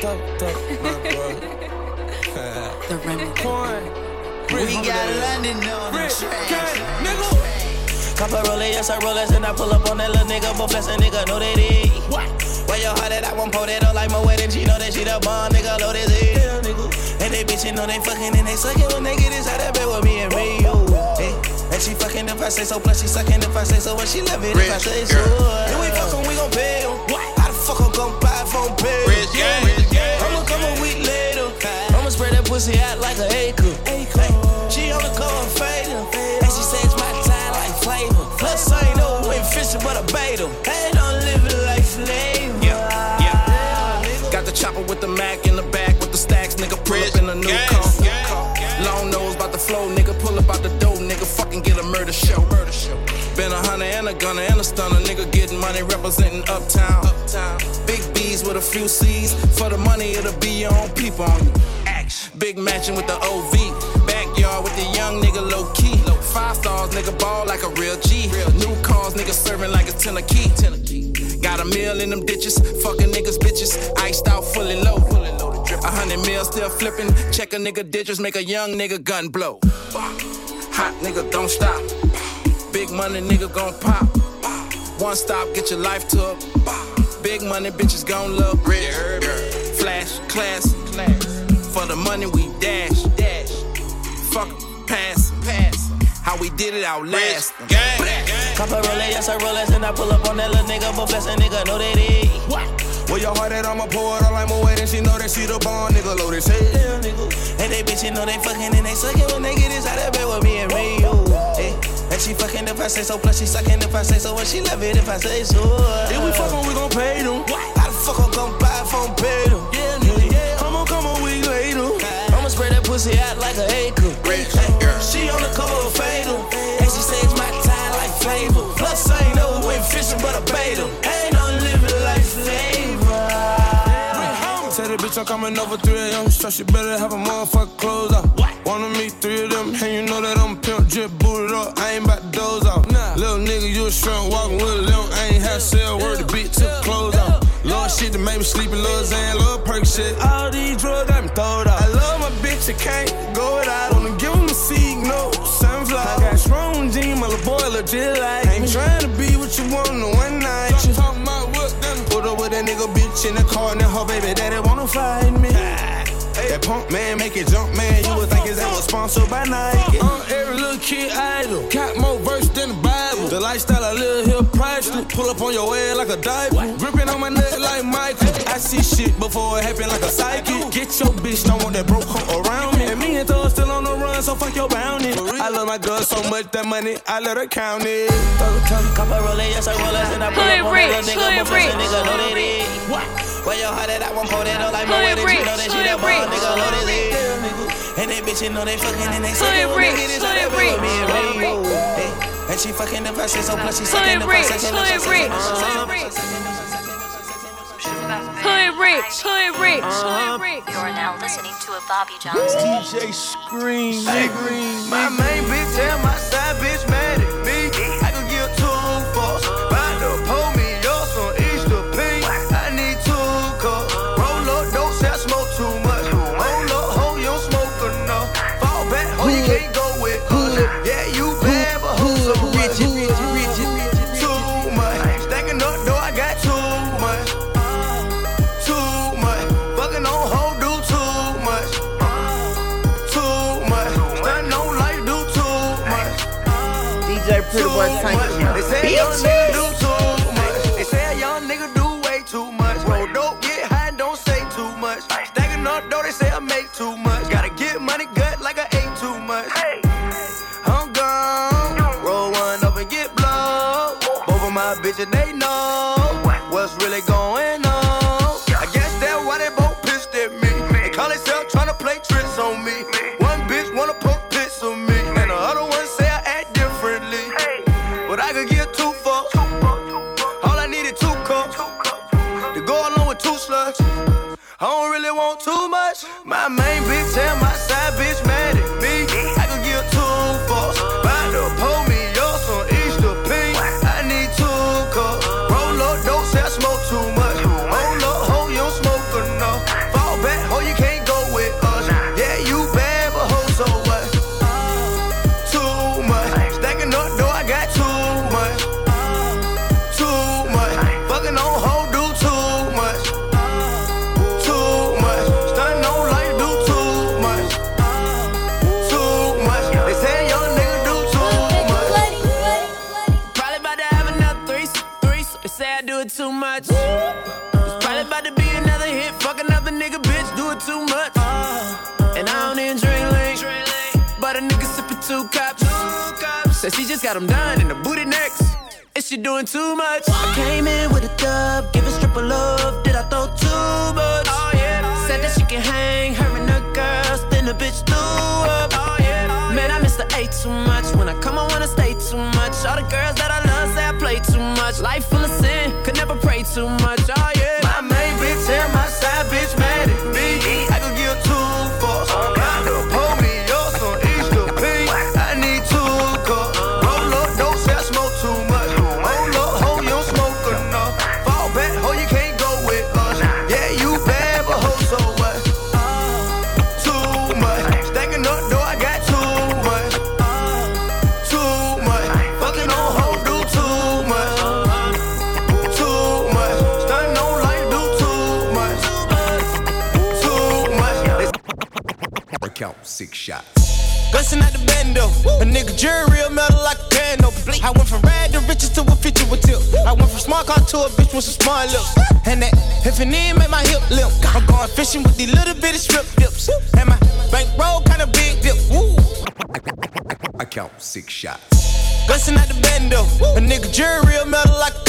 the remedy. We got London on the track. Couple rollers, yes, I rollers, and I pull up on that little nigga, but flex a nigga, know that it. What? Where your heart at? I won't pull that up like my wedding. She know that she the bomb, nigga, load this it. Yeah, nigga. And they bitchin' know they fucking and they suckin' when they get inside that bed with me and me, yo. Hey. Eh, and she fucking if I say so, plus she sucking if I say so, when she love it if I say so. If we fuckin', we gon' pay em. How the fuck I'm gon' buy phone pay? Rich gang. I'ma come a week later. I'ma spread that pussy out like an acre. Hey, she on the cover fader. And she says my time like flavor. Plus, I ain't no way fishing, but I bait em. Hey, don't live it like flavor. Yeah, yeah. Got the chopper with the Mac in the back with the stacks, nigga. Pull up in a new car. Long nose about the flow, nigga. Pull up out the door, nigga. Fucking get a murder show. A hunter and a gunner and a stunner, nigga. Getting money representing uptown. Uptown. Big B's with a few C's. For the money, it'll be your own people on you. Action. Big matching with the OV. Backyard with the young nigga low key. Five stars, nigga ball like a real G. New cars, nigga serving like it's ten a key. Got a meal in them ditches. Fucking niggas, bitches. Iced out, fully low. A hundred mil still flipping. Check a nigga digits, make a young nigga gun blow. Hot nigga, don't stop. Big money, nigga gon' pop. One stop, get your life took. Big money, bitches gon' look rich. Flash, class, For the money, we dash. Dash. Fuck, pass, pass. How we did it, outlast. them. gang, gang. Couple rollers, yes, I rollers, and I pull up on that little nigga, but flex a nigga, know that it. What? Where your heart at, I'ma pour it all like my wedding. She know that she the bomb, nigga, load his head. Yeah, nigga. And they bitchin' know they fucking and they suckin' when they get inside that bed with me and me, yo. Hey. And she fucking if I say so, plus she sucking if I say so, and she love it if I say so. If we fuckin', we gon' pay them. How the fuck I'm gon' buy a phone pay them? Yeah, nigga, yeah. I'ma come a week later. I'ma spread that pussy out like an acre. Girl. She on the cover of Fader. And she says my time like flavor. Plus, I ain't never went fishing, but I bait 'em. Ain't no living like flavor. Tell that bitch I'm coming over 3 a.m. So she better have a motherfucker clothes out. Wanna meet three of them, and you know that I'm pimp drip booted up. I ain't about to doze off. Little nigga, you a shrimp walking with a limp. I ain't had sell word, the beat took the clothes off. Lord shit that made me sleep in Lil Xan, Lil Perk shit. All these drugs got me throwed out. I love my bitch, I can't go without. Wanna give him a signal, sunflower. I got strong jeans, my little boy legit like I ain't trying to be what you want in one night. You talking about what then? Put up with that nigga bitch in the car and then her baby daddy wanna fight me. Ah. That punk man make it jump man, you would think his ass was sponsored by Nike. Uh, every little kid idol, got more verse than the Bible. The lifestyle I live here priceless. Pull up on your head like a diaper, gripping on my neck like Michael. I see shit before it happen like a psychic. Get your bitch, don't want that broke hoe around me. And me and Thug still on the run, so fuck your bounty. I love my girl so much that money, I let her count it. Couple rollers, yes, I rollers, and I pull Hood up on rich, that little nigga, hood but flex a rich, nigga, know hood that it. What? Where your heart at? I won't pull that up like my Hood wedding. She know that rich, she the hood bomb, rich, nigga, know hood that it. And they bitchin' know they fucking and they suckin' Hood when they rich, get inside that hood bed with me and rich, me, yo. And she fucking if I so, plus she sucking Hood if I rich, say so. hood rich, hood rich. Hood rich, hood rich, hood rich. You're now listening to a Bobby Johnson. DJ Scream, Scream. My main bitch and my side bitch mad DJ Pretty Boy Tank. They say a young nigga do too much. They say a young nigga do way too much. Roll dope, get high, don't say too much. Stacking up dough, they say I make too much. Gotta get money gut like I ate too much. I'm gone. Roll one up and get blown. Both of my bitches, they know what's really going on. Got them done in the booty next. Is she doing too much? I came in with a dub, give a strip of love. Did I throw too much? Oh, yeah. Said that she can hang, her and her girls, then the bitch threw up. Oh, yeah. Man, I miss the A too much. When I come, I wanna stay too much. All the girls that I love say I play too much. Life full of sin, could never pray too much. Oh, yeah. Count six shots. Gussin' at the bando. A nigga jury real metal like a piano. Blink. I went from rad to riches to a feature with tip. I went from smart car to a bitch with some smart lips. And that if it need make my hip limp. I'm going fishing with these little bitty strip dips. And my bankroll kinda big dip. Woo. I count six shots. Bustin' at the bando. A nigga jury real metal like a.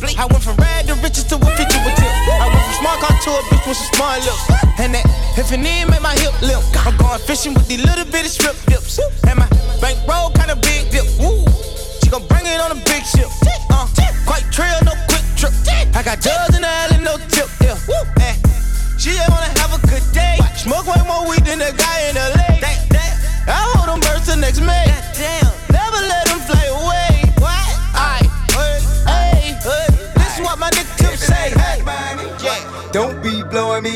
Blink. I went from rad to riches to a feature with tip. I went from smart car to a bitch with some smart lips. And that if it need make my hip limp. I'm going fishing with these little bitty strip dips. And my bankroll kinda big dip. Woo. She gon' bring it on a big ship. Uh, quite trail, no quick trip. I got dubs in the alley, no tip. Yeah. Woo. Eh. She just wanna have a good day. Smoke way more weed than the guy in LA. I hold them birds till next May.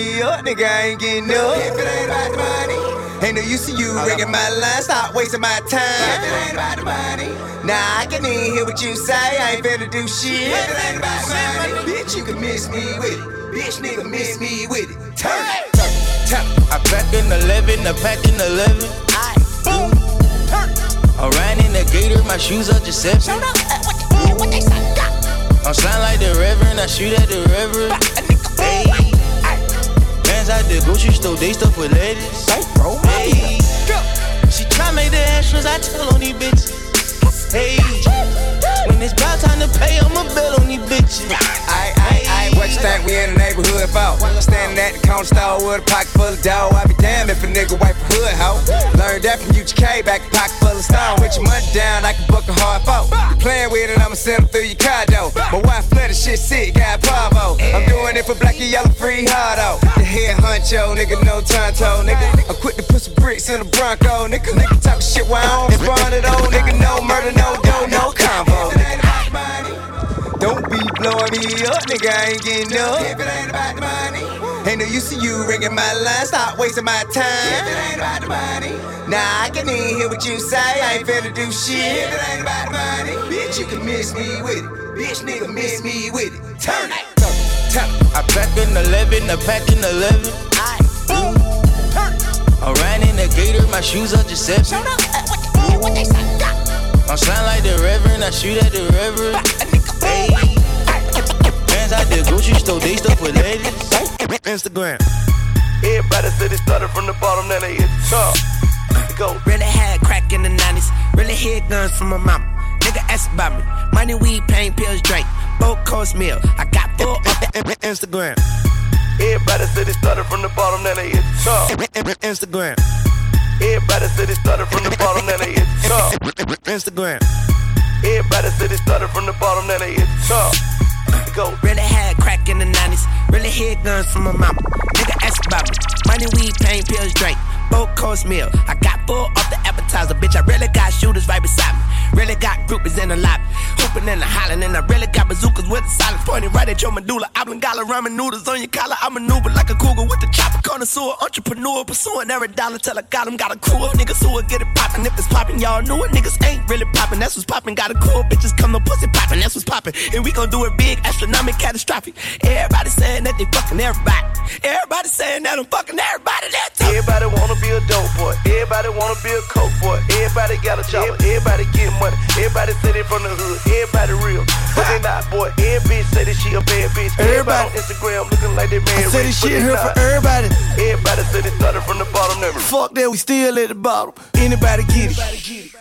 Me up, nigga. I ain't getting up. If it ain't about the money, ain't no use to you ringing my line. Stop wasting my time. If it ain't about the money, nah, I can even hear what you say. I ain't finna do shit. If it ain't about the money, bitch, you can miss me with it. Bitch, nigga, miss me with it. Turn it, turn it, turn it. I pack in 11, I pack in 11. Aye, boom, turn it. I ran in the gator, my shoes are Giuseppe. Show up, uh, what, the- what they say? I'm slime like the reverend, I shoot at the reverend. Hey. Bands out the grocery store, they stuff with ladies. Hey. She try make the extras, I tell on these bitches. Hey. It's about time to pay, I'ma bet on these bitches. Aye, aye, aye, what you think we in the neighborhood for? Standing at the corner store with a pocket full of dough. I be damned if a nigga wipe a hood, hoe. Learned that from UGK, back pocket full of stone. With your money down, I can book a hard foe. You playing with it, I'ma send through your. My wife flooded shit sick, got Pavo. I'm doing it for black and yellow free hardo. The head honcho, nigga, no tonto, nigga. I'm quick to put some bricks in the Bronco, nigga. Nigga talk shit while I don't spawn it old, nigga. No murder, no dough, no combo. Don't be blowing me up, nigga. I ain't getting up. If it ain't about the money, ain't no use to you ringing my line. Stop wasting my time. If it ain't about the money, nah, I can even hear what you say. I ain't finna do shit. If it ain't about the money, bitch, you can miss me with it. Bitch, nigga, miss me with it. Turn it, turn it. I pack in 11, I pack in 11. Aye, boom, turn. I ran in the gator, my shoes are Giuseppe. Show up, uh, what, the- what they say? I'm slime like the reverend, I shoot at the reverend. Hey. Bands out the grocery store, they stuff with ladies. Instagram. Everybody said it started from the bottom, then they hit the top. It go. Really had crack in the 90s. Really hid guns from my mama. Nigga ask about me. Money, weed, pain, pills, drink. Four course meal. I got full up the Instagram. Everybody said it started from the bottom, then they hit the top. Instagram. Everybody said it started from the bottom, then they hit the top. Instagram. Everybody said it started from the bottom, now they hit the top. Go. Really had crack in the 90s. Really hid guns from my mama. Nigga ask about me. Money, weed, pain, pills, drink. Four course meal. I got full off the appetizer. Bitch, I really got with the silence pointing right at your medulla. Oblongata ramen noodles on your collar. I maneuver like a cougar with the chopper. Connoisseur, entrepreneur. Pursuing every dollar till I got him. Got a crew of niggas who will get it poppin'. If it's poppin', y'all know it. Niggas ain't really poppin'. That's what's poppin'. Got a cool bitches come no pussy poppin'. That's what's poppin'. And we gon' do it big, astronomic, catastrophic. Everybody saying that they fucking everybody. Everybody saying that I'm fucking everybody. That's Everybody wanna be a dope boy. Everybody wanna be a coke boy. Everybody got a job. Everybody get money. Everybody say from the hood. Everybody real. But they not, boy. Every bitch say that she a bad bitch. Everybody, on Instagram looking like they. I said this shit here for everybody. Everybody said it started from the bottom. Never. Fuck that, we still at the bottom. Anybody get it?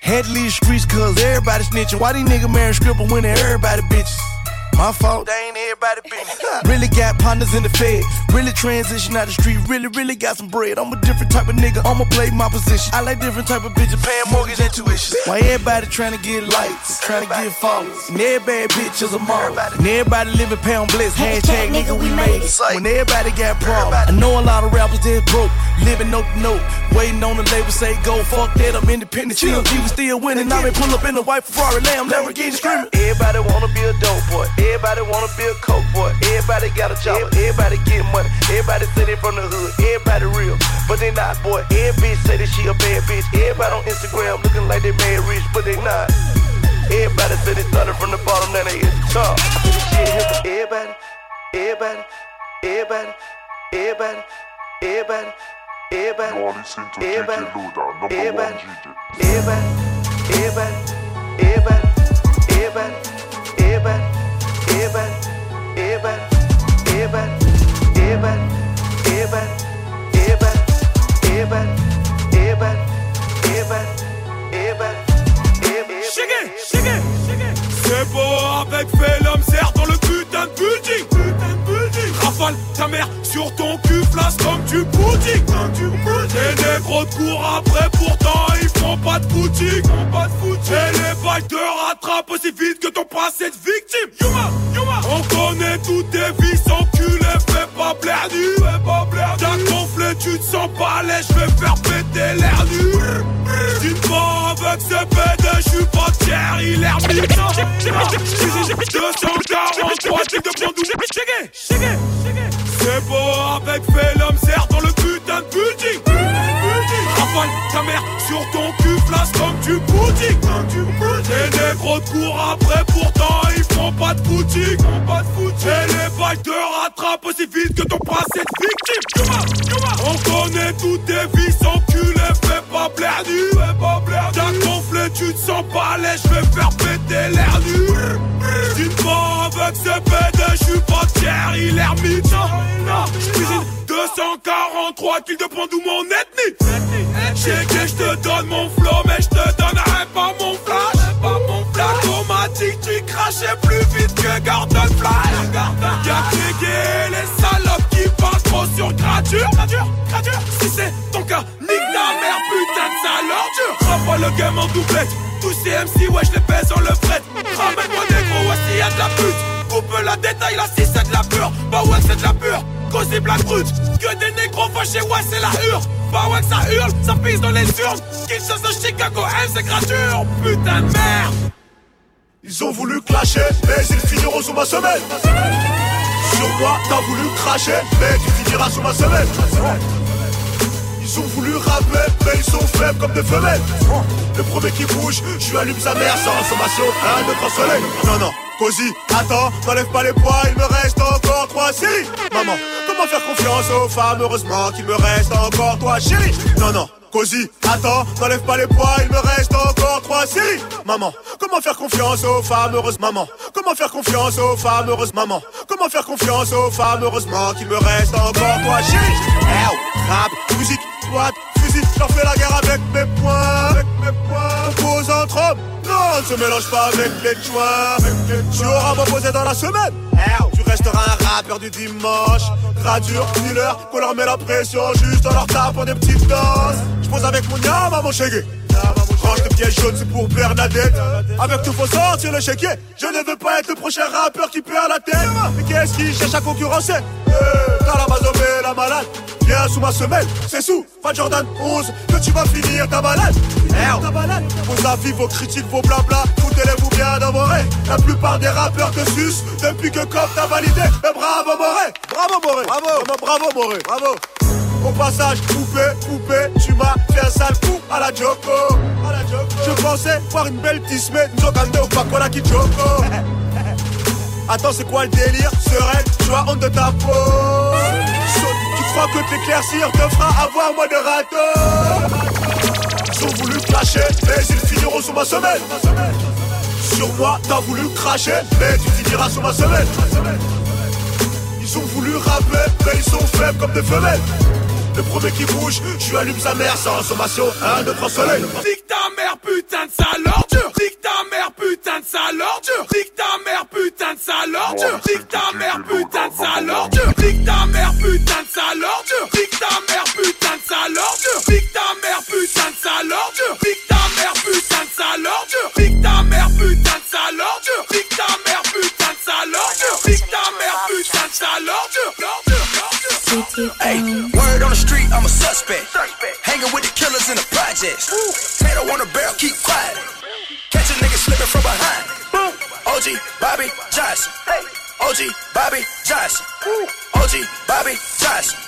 Had to leave the streets cause everybody snitching. Why these niggas marrying scribble when they everybody bitches? My fault. They ain't everybody business. really got partners in the fed. Really transition out the street. Really, really got some bread. I'm a different type of nigga. I'ma play my position. I like different type of bitches paying mortgage and tuition. Why everybody trying to get likes, trying to get followers. And every bad bitch is a model. And everybody living pound bliss. Hashtag nigga we made it. When everybody got problems. I know a lot of rappers that's broke. Living note to note. Waiting on the label say go. Fuck that, I'm independent. Chill, G was still winning. I been pull up in a white Ferrari Lamb. Lamborghini screaming. Everybody wanna be a dope boy. Everybody wanna be a coke boy. Everybody got a job. Everybody get money. Everybody say they from the hood. Everybody real, but they not, boy. Every bitch say that she a bad bitch. Everybody on Instagram looking like they made rich, but they not. Everybody said they started from the bottom, now they is the top. Shit hit for everybody, everybody, everybody, everybody, everybody, everybody. Y'all listen to everybody, DJ Louda, number everybody, one Everybody, everybody, everybody, everybody. C'est beau avec dans le putain de ta mère sur ton cul, flash comme boutique. Les négros te courent après, pourtant ils font pas de boutique. Pas de les balles te aussi vite que ton passé de victime. On connaît toutes tes vies sans cul, fais pas nu. Fais pas blaire T'as gonflé, tu te sens pas laid, je vais faire péter l'air nu. Dis pas avec ce PD, je suis pas tiers, il est ermite. 243 types de checké, C'est beau avec Phenom, serre dans le putain de building. Rafale ta mère sur ton cul, flash comme tu boutique. Les négros te courent après, pourtant ils font pas de. Et les balles te rattrapent aussi vite que ton passé de victime. On connaît toutes tes vies cul, fais pas blaire nu. T'as gonflé, tu te sens pas laid, je vais faire péter l'air nu. Dis pas avec ce PD, je suis pas tiers, il est ermite. J'cuisine 243 kills de points d'où mon ethnie? J'ai que je te donne mon flow, mais je te donnerai le game en doublette. Tous ces MC, ouais, je les pèse en le fret. Ramène-moi des gros, ouais, s'il y a de la pute. Coupe la détail, là, si c'est de la pure. Bah ouais, c'est de la pure. Cosy Black Brut. Que des négros fâchés, ouais, c'est la hure. Bah ouais, ça hurle, ça pisse dans les urnes. Qu'ils chose de Chicago, M, c'est gratuit. Putain de merde. Ils ont voulu clasher, mais ils finiront sous ma semelle. Sur moi, t'as voulu cracher, mais tu finiras sous ma semelle. Ils ont voulu rapper, mais ils sont faibles comme des femelles. Le premier qui bouge, je lui allume sa mère sans sommation, un de grand soleil. Non, non, Cozy, attends, n'enlève pas les poids, il me reste encore trois séries. Maman, comment faire confiance aux femmes, heureusement qu'il me reste encore toi, chérie. Non, non. Cozy, attends, n'enlève pas les poids, il me reste encore trois séries. Maman, comment faire confiance aux femmes heureuses, maman Comment faire confiance aux femmes heureuses, maman Comment faire confiance aux femmes heureusement qu'il me reste encore toi, chérie Hey, rap, musique, fusil, j'en fais la guerre avec mes poings, avec mes poings. On pose entre hommes, non, ne se mélange pas avec les joints. Tu auras m'opposer dans la semaine. Tu resteras un rappeur du dimanche. Gradure, dealer, qu'on leur met la pression juste dans leur tapant des petites danses. Je pose avec mon yam à mon chégué. Range de piège jaune, c'est pour Bernadette. Avec tout faut sortir le chéquier. Je ne veux pas être le prochain rappeur qui perd la tête. Mais qu'est-ce qui cherche à concurrencer? T'as la mazomé, la malade. Viens sous ma semelle, c'est sous. Pas Jordan 11, que tu vas finir ta balade. Ta balade. Vos avis, vos critiques, vos blabla, foutez-les-vous bien dans. La plupart des rappeurs te sucent depuis que Cop t'a validé. Bravo Moré, bravo Moré, bravo, bravo Moré, bravo. Au passage, poupée, poupée, tu m'as fait un sale coup à la Joko. Je pensais voir une belle tisme, Nzokande ou Pakola qui Joko. Attends, c'est quoi le délire? Sereine, tu as honte de ta peau. Tu crois que t'éclaircir te fera avoir moins de râteaux? Ils ont voulu clasher, mais ils finiront sous ma semelle. Sur moi, t'as voulu cracher, mais tu finiras sous ma semelle. Ils ont voulu rapper, mais ils sont faibles comme des femelles. Le premier qui bouge, je lui allume sa mère sans sommation, un de trois soleils. Nique ta mère, putain de sale ordure. Nique ta mère, putain de sale ordure. Nique ta mère, putain de sale ordure. Nique ta mère, putain de sale ordure. Nique ta mère, putain de sale ordure. Nique ta mère, putain de sale ordure. Nique ta mère, putain de sale ordure. Nique ta mère, putain de sale ordure. Nique ta mère, putain de sale ordure. Nique ta mère, putain de sale ordure. Nique ta mère, putain de sale ordure. Hey, word on the street, I'm a suspect. Hanging with the killers in the projects. Tato on the barrel, keep quiet. Catch a nigga slipping from behind. OG, Bobby, Johnson. Hey! OG, Bobby, Johnson. OG, Bobby, Johnson.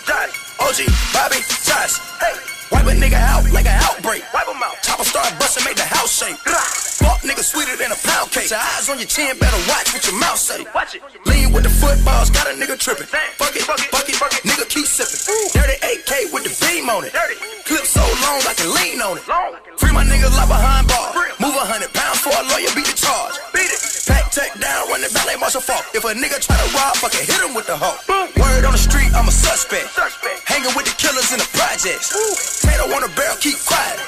OG, Bobby, Johnson. Wipe a nigga out like an outbreak. Wipe him out. Chopper start busting, make the house shake. Fuck nigga sweeter than a pound cake. Your eyes on your chin, better watch what your mouth say. Watch it. Lean with the footballs, got a nigga tripping. Fuck it, fuck it, fuck it, fuck it. nigga keep sipping. Dirty AK with the beam on it. Clip so long I can lean on it. Free my niggas like behind bar. Move a hundred pounds for a lawyer, beat the charge. Beat it. Pack tech down, run the ballet marshal fault. If a nigga try to rob, fucking hit him with the hoe. Word on the street, I'm a suspect. Hanging with the killers in the projects. Tato on the barrel, keep quiet.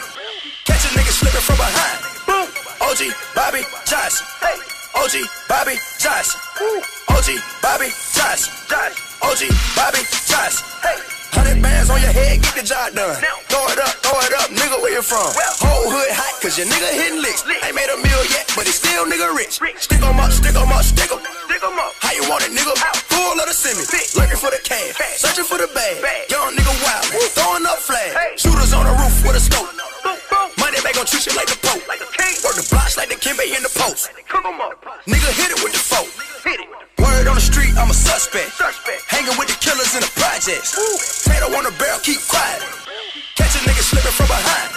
Catch a nigga slipping from behind. Boom. OG, Bobby, Johnson. Hey. OG, Bobby, Johnson. OG, Bobby, Johnson. OG, Bobby, Johnson. Hundred bands on your head, get the job done. Throw it up, throw it up, nigga, where you from? Whole hood hot, cause your nigga hitting licks. Ain't made a meal yet, but he still nigga rich. Stick 'em up, stick 'em up, stick 'em up How you want it, nigga? Full of the semi. Lurking for the cash, searching for the bag. Young nigga wild, throwing up flags. Shooters on the roof with a scope. Money back gon' treat you like the Pope. The blocks like the Kimbe in the post. Nigga hit it with the folk. Word on the street, I'm a suspect. Hanging with the killers in the projects. Tato on the barrel, keep quiet. Catch a nigga slipping from behind.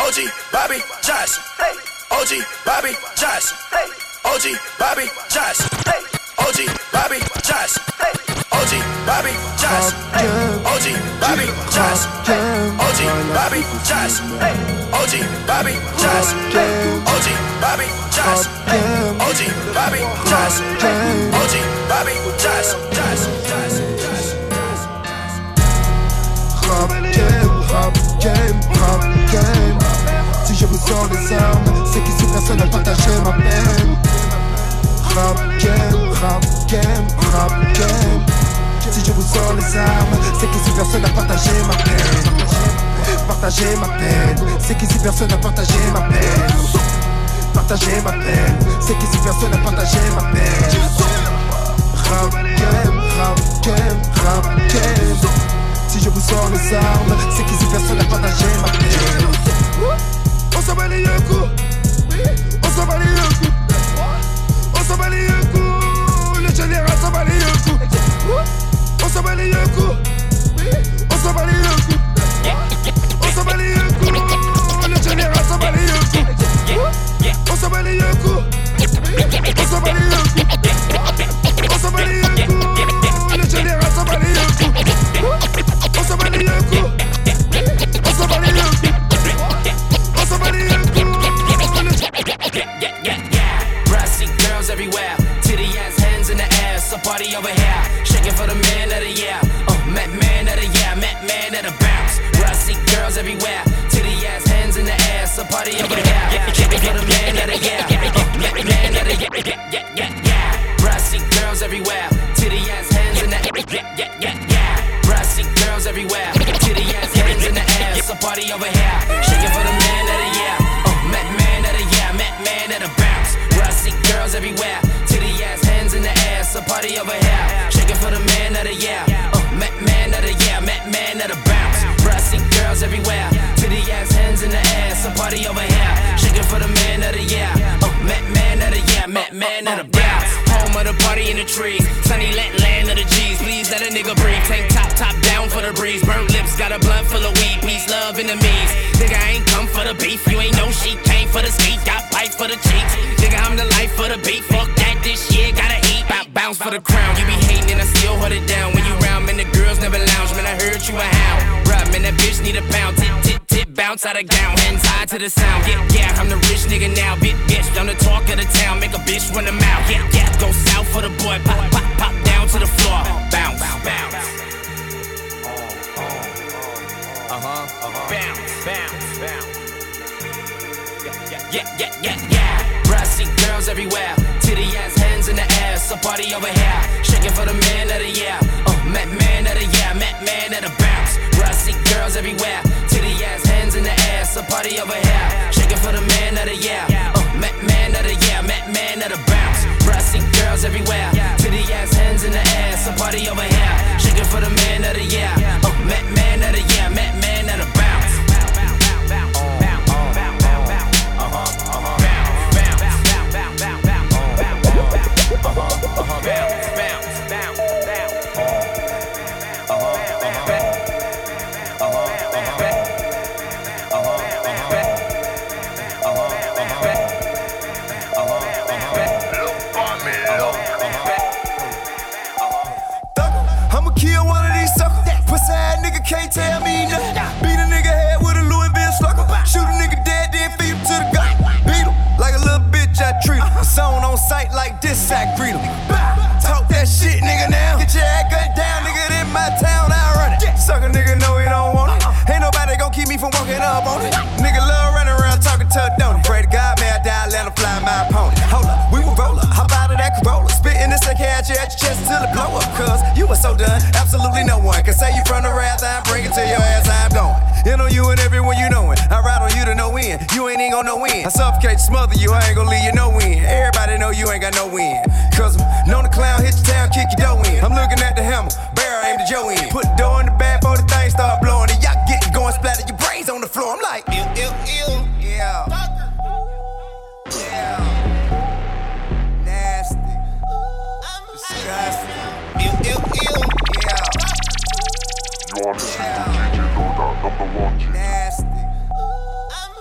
OG, Bobby, Johnson. Hey. OG, Bobby, Johnson. Hey. OG, Bobby, Johnson. Hey. OG, Bobby, Johnson. Bobby, Johnson. OG, Bobby, Johnson. OG, Bobby, Johnson. OG, Bobby, Johnson. OG, Bobby, Johnson. OG, Bobby, Johnson. OG, Bobby, Johnson. Johnson, Johnson, Rap game, rap game, rap game. Si je vous sors les armes, c'est qu'ici personne n'a partagé ma peine. Rap game, rap game, rap game. Si je vous sors les armes, c'est qu'ici personne n'a partagé ma peine. Partager ma peine, c'est qu'ici personne n'a partagé ma peine. Partager ma peine, c'est qu'ici personne n'a partagé ma peine. Game, rap game. Si je vous sors les armes, c'est qu'ici personne n'a partagé ma peine. On s'en bat les coups, on s'en bat les coups, on s'en bat les coups, le général s'en bat les coups, on girls everywhere, titty hands in the air, so party over here, shaking for the of the year, uh, Met man of the year, Met man of the bounce. Brassy girls everywhere, titty ass hands in the air, so party over here, shaking for the man of the year, uh, man of the year, yeah, yeah, yeah, yeah. Brassy girls everywhere, titty ass hands in the air, yeah, yeah, yeah, yeah. Brassy girls everywhere, titty ass hands in the air, so party over here, shaking for the man of the year, uh, Met man of the year, Met man of the bounce. Brassy girls everywhere, ass the air, so party over here, shaking for the man of the year, uh, man of the year, Met man of the bounce. Brassy girls everywhere, titty ass hands in the air, so party over here, shaking for the man of the year, uh, man of the year, Met man of the bounce. Home of the party in the trees, sunny let land of the G's. Please let a nigga breathe. Tank top, top down for the breeze. Burnt lips, got a blunt full of weed. Peace, love, enemies. Nigga, I ain't come for the beef. You ain't no sheep. Came for the skeet. Got pipe for the cheeks. Nigga, I'm the life for the beat. Fuck that, Bounce for the crown. You be hating and I still hold it down. When you round, man, the girls never lounge. Man, I heard you a hound. Bruh, man, that bitch need a pound. Tip, tip, tip, bounce out of gown. Hands high to the sound. Yeah, yeah, I'm the rich nigga now. Big bitch, I'm the talk of the town. Make a bitch run the mouth. Yeah, yeah, go south for the boy. Pop, pop, pop down to the floor. Bounce, bounce. Uh huh. Uh-huh. Bounce, bounce, bounce. Yeah, yeah, yeah, yeah. Girls everywhere. Titty ass hands in the air. So party over here. Shaking for the man of the year. Uh, Met man of the year. Met man of the bounce. Brassy girls everywhere. Titty ass hands in the air. So party over here. Shaking for the man of the year. Uh, Met man of the year. Met man of the bounce. Brassy girls everywhere. Titty ass hands in the air. So party over here. Shaking for the man of the year. Uh, Met man of the year. Met man I'ma on sight like this, I greet. Talk that shit, nigga, now. Get your ass gunned down, nigga, in my town, I run it. Sucker nigga know he don't want it. Ain't nobody gon' keep me from walking up on it. Nigga love running around talking to a donut. Pray to God, may I die, let him fly my opponent. Hold up, we will roll up, hop out of that Corolla. Spitting this and catch you at your chest until it blow up. Cause you were so done, absolutely no one can say you from the wrath. I'm bringing to your ass, I'm going. In on you and everyone you knowin'. I ride on you to no win. You ain't even gon' no win. I suffocate, smother you, I ain't gon' leave you no win. Everybody know you ain't got no win. Cause I'm known the clown, hit your town, kick your dough in. I'm looking at the hammer, barrel aim the Joe in. Put the door in the bag before the thing start blowing. And y'all getting going, splatter your brains on the floor. I'm like, ew, ew, ew. Yeah. Yeah. Nasty. Disgusting. Ew, ew, ew. Yeah. You are listening to DJ number one G. Nasty.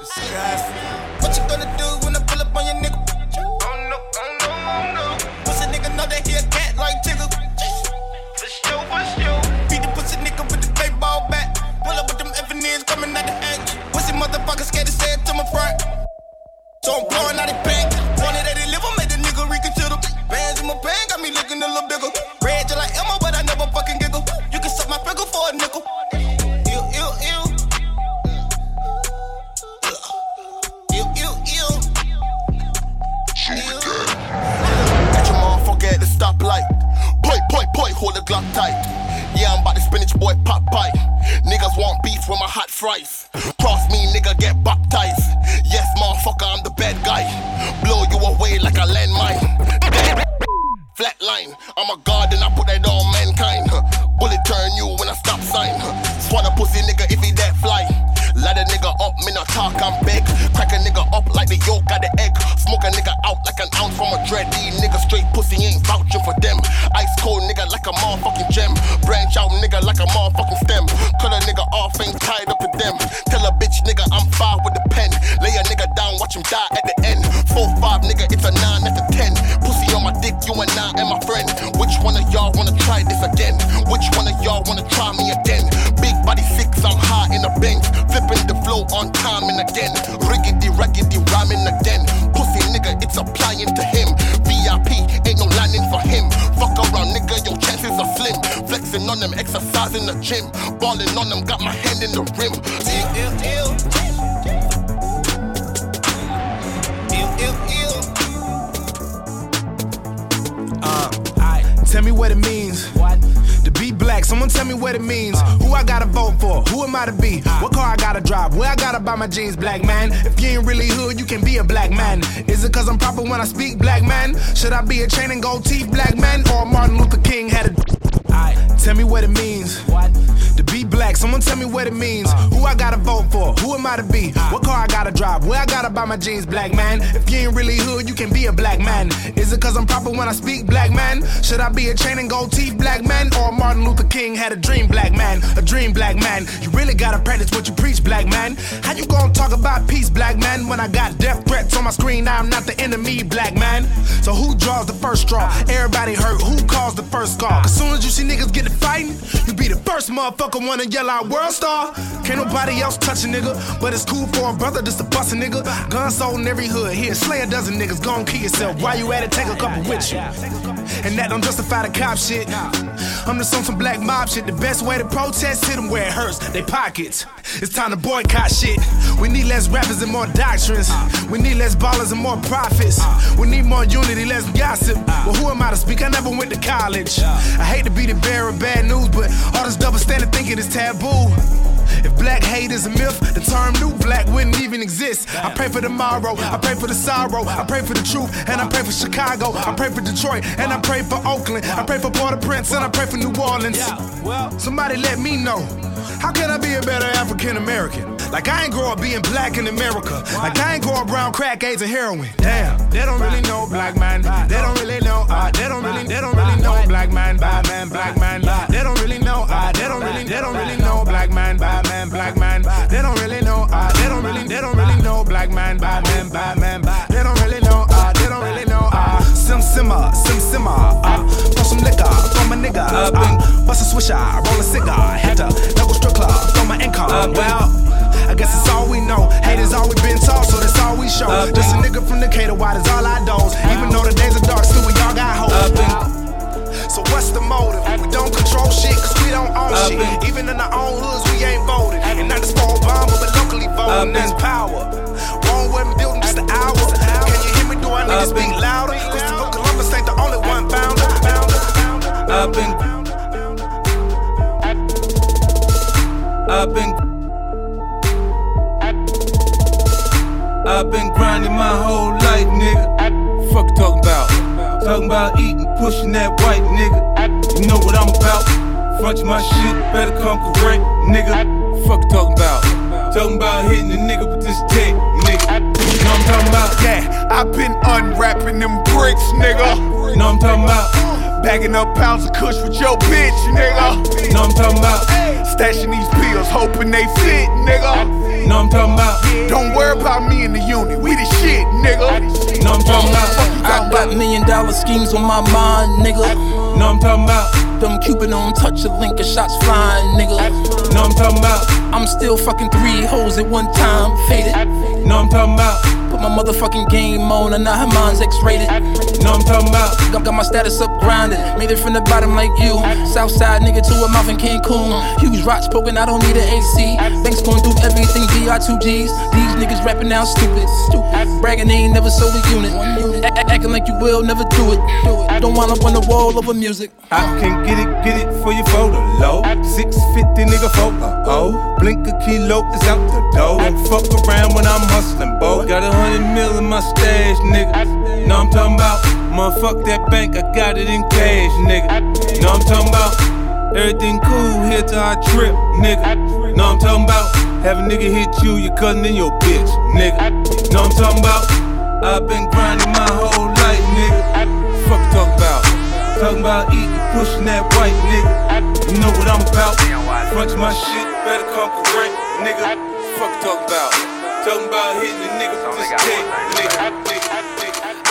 Disgusting. What you gonna do when I pull up on your nigga? Oh no, oh no, oh no. Pussy nigga know that he a cat like Tigger. For sure, for sure. Beat the pussy nigga with the baseball bat. Pull up with them FNs coming out the edge. Pussy motherfucker scared to say it to my front. So I'm pouring out the bank. Wanted that they live, I made the nigga reconsider. Bands in my band got me looking a little bigger. Red just like Emma, but I never fucking giggle. You can suck my finger for a nickel. Stoplight. Boy, boy, boy, hold the Glock tight. Yeah, I'm about to spinach boy pop pipe. Niggas want beef with my hot fries. Cross me, nigga, get baptized. Yes, motherfucker, I'm the bad guy. Blow you away like a landmine. Flatline, I'm a god and I put that on mankind. Bullet turn you when I stop sign. Swat a pussy nigga if he that fly. Light a nigga up, me not talk, I'm big. Crack a nigga the yolk got the egg. Smoke a nigga out like an ounce from a dread. These niggas straight pussy ain't vouching for them. Ice cold nigga like a motherfucking gem. Branch out nigga like a motherfucking stem. Cut a nigga off, ain't tied up to them. Tell a bitch nigga I'm fire with the pen. Lay a nigga down, watch him die at the end. Four five nigga, it's a nine, that's a ten. Pussy on my dick, you and I and my friend. Which one of y'all wanna try this again? Which one of y'all wanna try me again? Big body six, I'm high in the bank. Flipping the flow on time and again. Riggedy, raggedy, rhyming again. Pussy nigga, it's applying to him. VIP, ain't no landing for him. Fuck around, nigga, your chances are slim. Flexing on them, exercising the gym. Balling on them, got my hand in the rim. Ew, ew, ew. Ew, ew, ew. Uh, tell me what it means. What? Someone tell me what it means. Who I gotta vote for? Who am I to be? What car I gotta drive? Where I gotta buy my jeans, black man? If you ain't really hood, you can be a black man. Is it cause I'm proper when I speak, black man? Should I be a chain and gold teeth, black man? Or Martin Luther King had a. Tell me what it means. What? Black, someone tell me what it means. Who I gotta vote for? Who am I to be? What car I gotta drive? Where I gotta buy my jeans, black man? If you ain't really hood, you can be a black man. Is it cause I'm proper when I speak, black man? Should I be a chain and gold teeth, black man? Or Martin Luther King had a dream, black man? A dream, black man. You really gotta practice what you preach, black man. How you gonna talk about peace, black man? When I got death threats on my screen, I'm not the enemy, black man. So who draws the first straw? Everybody hurt. Who caused the first scar? As soon as you see niggas get to fighting, you be the first motherfucker wanna yell worldwide world star. Can't nobody else touch a nigga, but it's cool for a brother just to bust a nigga. Gun sold in every hood. Here, slay a dozen niggas. Go and kill yourself. While you at it, take a couple with you. And that don't justify the cop shit. I'm just on some black mob shit. The best way to protest, hit them where it hurts. They pockets. It's time to boycott shit. We need less rappers and more doctrines. We need less ballers and more profits. We need more unity, less gossip. Well, who am I to speak? I never went to college. I hate to be the bearer of bad news, but all this double standard thinking is taboo. If black hate is a myth, the term new black wouldn't even exist. I pray for tomorrow, I pray for the sorrow, I pray for the truth, and I pray for Chicago, I pray for Detroit, and I pray for Oakland, I pray for Port-au-Prince, and I pray for New Orleans. Somebody let me know. How can I be a better African American? Like I ain't grow up being black in America. Like I ain't grow up around crack, AIDS, and heroin. Damn, they don't really know black man. They don't really know. Uh, they don't really. They don't really know black man. Bad man, black man. Simmer, sim simmer. Uh, pour some liquor, throw my nigga. Uh, bust a swisher, roll a cigar. Had to double strip club, throw my income. Well. I guess it's all we know. Haters all we been taught, so that's all we show. Just a nigga from Decatur, why does all I doze? Even though the days are dark, still we all got hope. Bagging up pounds of kush with your bitch, nigga. Know I'm talking about? Stashing these pills, hoping they fit, nigga. Know I'm talking about? Don't worry about me in the unit, we the shit, nigga. Know I'm talking about? I got million dollar schemes on my mind, nigga. Know I'm talking about? Them Cupid on touch a link and shots flying, nigga. Know I'm talking about? I'm still fucking three hoes at one time, faded. You know I'm talking about? My motherfucking game on and now her mind's X-rated. Know I'm talking about? I got my status up grinded. Made it from the bottom like you. Southside nigga to a mouth in Cancun. Huge rocks poking, I don't need an AC. Banks going through everything, BR2Gs. These niggas rapping now stupid. Stupid. Bragging they ain't never sold a unit. A- a- acting like you will, never do it. Do it. Don't wind up on the wall over music. I can get it, get it for your photo, low. 650 nigga photo, oh. Blink a kilo is out the door. Don't fuck around when I'm hustling, boy. Got a hundred mil in my stash, nigga. Know I'm talking about? Motherfuck that bank, I got it in cash, nigga. Know I'm talking about? Everything cool here till I trip, nigga. Know I'm talking about? Have a nigga hit you, your cousin and your bitch, nigga. Know I'm talking about? I've been grinding my whole life, nigga. Fuck talking about? Talking about eating, pushing that white nigga. You know what I'm about? Front my shit, better come correct, nigga. Fuck talking about? Talking about hitting a nigga with this dick, nigga.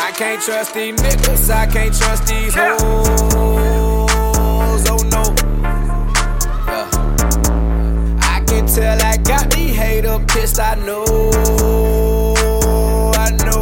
I can't trust these niggas, I can't trust these hoes, oh no. Yeah. I can tell I got me hater pissed, I know, I know.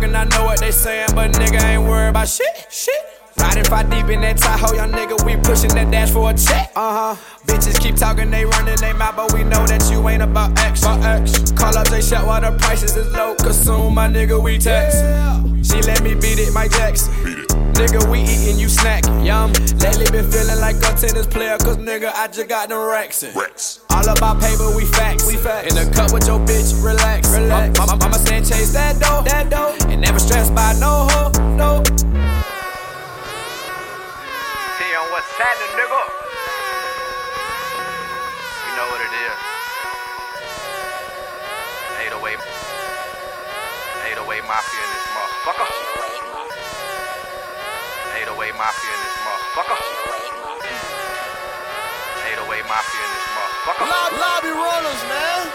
Talking, I know what they saying, but nigga ain't worried about shit, shit. Riding five deep in that Tahoe, young nigga, we pushing that dash for a check. Uh huh. Bitches keep talking, they running they mouth, but we know that you ain't about X. About X. Call up J Shot while the prices is low. Consume my nigga, we text. She let me beat it, Mike Jackson. Nigga, we eatin', you snackin', yum. Lately been feeling like a tennis player, cause nigga, I just got them racks in. All about paper, we facts. We facts. In the cup with your bitch, relax. relax. Mama, mama saying chase that dough, that dough. Never stressed by no hoe, no. T on what's happening, nigga? You know what it is. 808 Mafia in this motherfucker. 808 Mafia in this motherfucker. 808 Mafia in this motherfucker. Lob- lobby runners, man.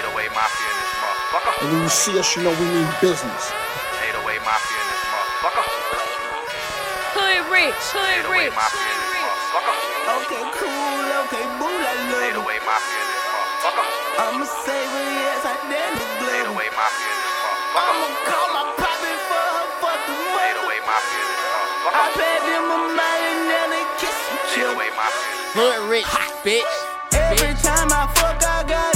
808 Mafia in this. And when you see us, you know we mean business. 808 Mafia in this motherfucker. Hood rich, hood 808 rich. Mafia in this motherfucker. Okay, cool, okay, boo, I love 808 Mafia in this motherfucker. I'ma say what yes, I damn it, glove 808 Mafia in this motherfucker. I'ma call my poppy for her fucking mother 808 Mafia in this I motherfucker. paid them a million and they kiss and chill 808 Mafia in this Hood rich, bitch. Every time I fuck, I gotta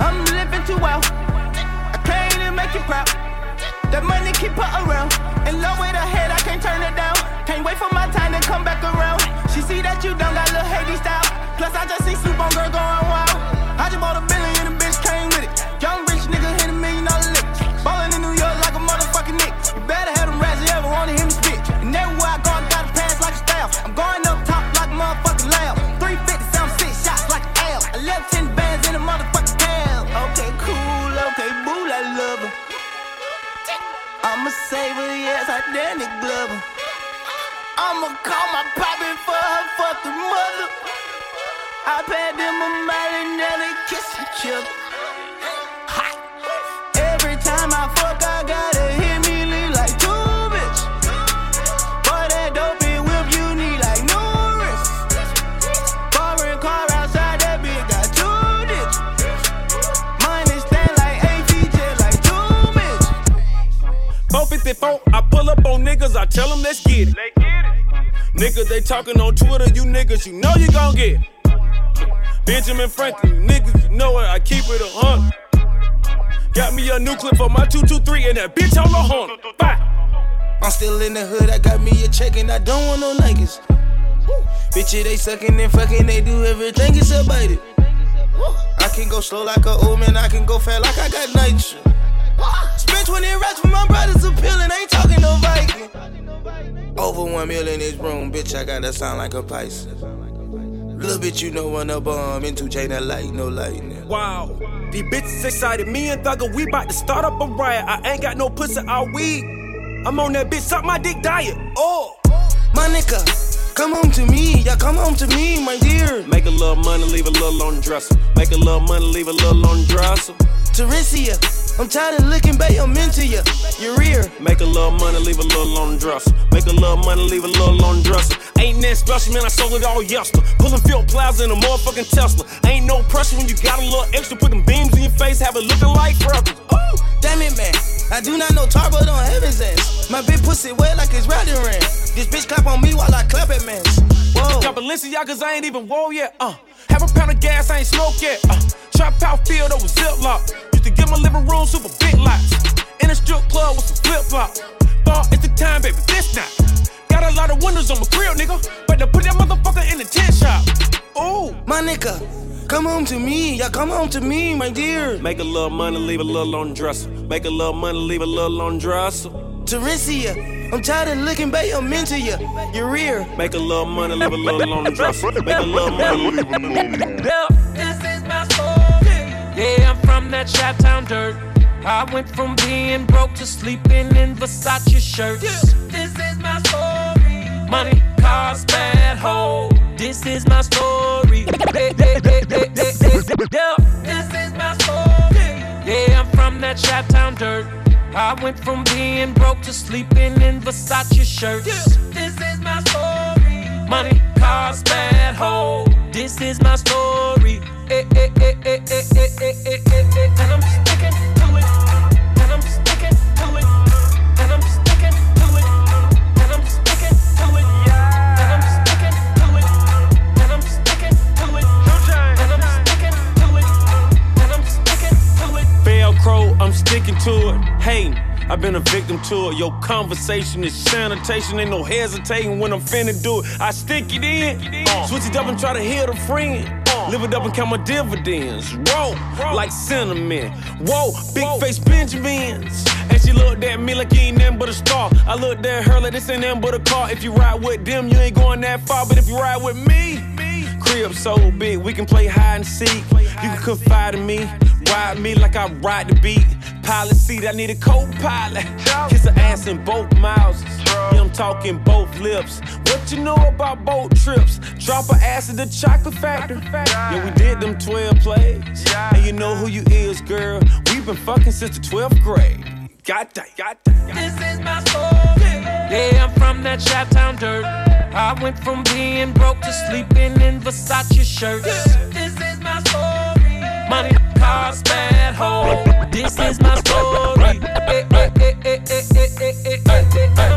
I'm living too well. I came to make you proud. That money keep her around. In love with her head, I can't turn it down. Can't wait for my time to come back around. She see that you don't got little Haiti style. Plus, I just see Snoop on girl going wild. I just bought a billion and the bitch came with it. Young rich nigga hit a million dollar lick. Ballin' in New York like a motherfucking Knick. You better have them rats you ever wanna hear me spit. And everywhere I go, I gotta pass like a staff. I'm going up top like a motherfucking lamb. 350, sound six shots like an L. I left 10 bands I'ma save her, yes, I damn it, glove her. I'ma call my poppy for her fucking mother. I paid them a million and they kiss each other. 454, I pull up on niggas, I tell them let's get it. Niggas, they talking on Twitter, you niggas, you know you gon' get it. Benjamin Franklin, you niggas, you know it, I keep it a hundred. Got me a new clip for my 223 and that bitch on the horn. Bye. I'm still in the hood, I got me a check and I don't want no niggas. Bitches, they sucking and fucking, they do everything except bite it. I can go slow like a old man, I can go fast like I got nitro. Spent 20 racks for my brothers appealing, ain't talking no Viking. Over one mil in this room, bitch, I gotta sound like a Pisces. Little bitch, you know when a bomb into chain of light, no lightning. Wow. These bitches excited. Me and Thugger, we bout to start up a riot. I ain't got no pussy all weed. I'm on that bitch, suck my dick diet. Oh. My nigga, come home to me, yeah, come home to me, my dear. Make a little money, leave a little on the dresser. Make a little money, leave a little on the dresser. Teresia, I'm tired of looking back, I'm into ya. Your rear. Make a little money, leave a little on the dresser. Make a little money, leave a little on the dresser. Ain't that special, man, I sold it all yesterday. Pulling Phipps Plaza in a motherfucking Tesla. Ain't no pressure when you got a little extra. Put them beams in your face, have it looking like freckles. Ooh, damn it, man. I do not know tar, but on heaven's ass. My big pussy wet like it's riding ran. This bitch clap on me while I clap at man. Whoa. Got Balenciagas, I ain't even whoa yet. Uh, have a pound of gas, I ain't smoke yet. Uh, trap out field over ziplock. Used to get my living room super big lots. In a strip club with some flip flops. Thought it's the time, baby, this not. Got a lot of windows on my grill, nigga. Better put that motherfucker in the tent shop. Ooh. My nigga, come home to me, yeah, come home to me, my dear. Make a little money, leave a little on the dresser. Make a little money, leave a little on the dresser. Teresia, I'm tired of looking back, I'm into ya. Your rear. Make a little money, leave a little on the dresser. Make a little money, leave a little on the dresser. This is my story. Yeah, I'm from that Chi-Town dirt. I went from being broke to sleeping in Versace shirts. This is my story money, cars, bad hoes. This is my story. This is my story. Yeah, I'm from that Chi-Town dirt. I went from being broke to sleeping in Versace shirts. This is my story. Money, cars, bad hoes. This is my story. And I'm sticking. Sticking to it, hating. I've been a victim to it. Your conversation is sanitation, ain't no hesitating when I'm finna do it. I stick it in, uh. switch it up and try to hit a friend. Uh. Live it up and count my dividends. Roll like cinnamon. Whoa, big face Benjamins. And she looked at me like you ain't nothing but a star. I looked at her like this ain't nothing but a car. If you ride with them, you ain't going that far. But if you ride with me, crib so big, we can play hide and seek. You can confide in me, ride me like I ride the beat. Pilot seat, I need a co-pilot. Kiss her ass in both mouths. Yeah, I'm talking both lips. What you know about boat trips? Drop her ass at the chocolate factory. Yeah, we did them 12 plays. And you know who you is, girl. We've been fucking since the 12th grade. Got that, got that. This is my story. Yeah, I'm from that Chi-Town dirt. I went from being broke to sleeping in Versace shirts. This is my story. Money, cars, bad hoe. This is my story. Eh, eh, eh,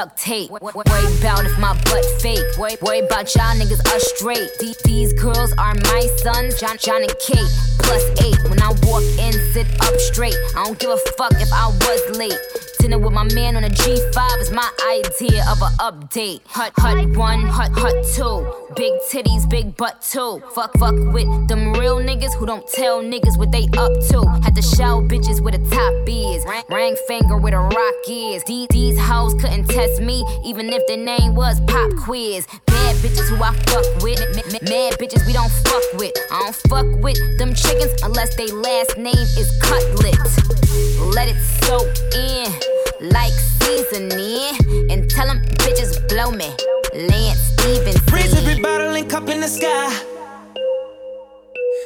duct tape. Worry about if my butt fake. Worry, worry about y'all niggas are straight. These, these girls are my sons, John, John and Kate. Plus eight. When I walk in, sit up straight. I don't give a fuck if I was late dinner with my man on a G5 is my idea of an update. Hut, hut one, hut, hut two. Big titties, big butt too. Fuck, fuck with them real niggas who don't tell niggas what they up to. Had to show bitches where the top is. Ring finger where the rock is. These, these hoes couldn't test me, even if their name was Pop Quiz. Bad bitches who I fuck with. Mad bitches we don't fuck with. I don't fuck with them chickens unless they last name is Cutlet. Let it soak in like seasoning. And tell them bitches blow me. Lance Stephenson. Every bottle and cup in the sky.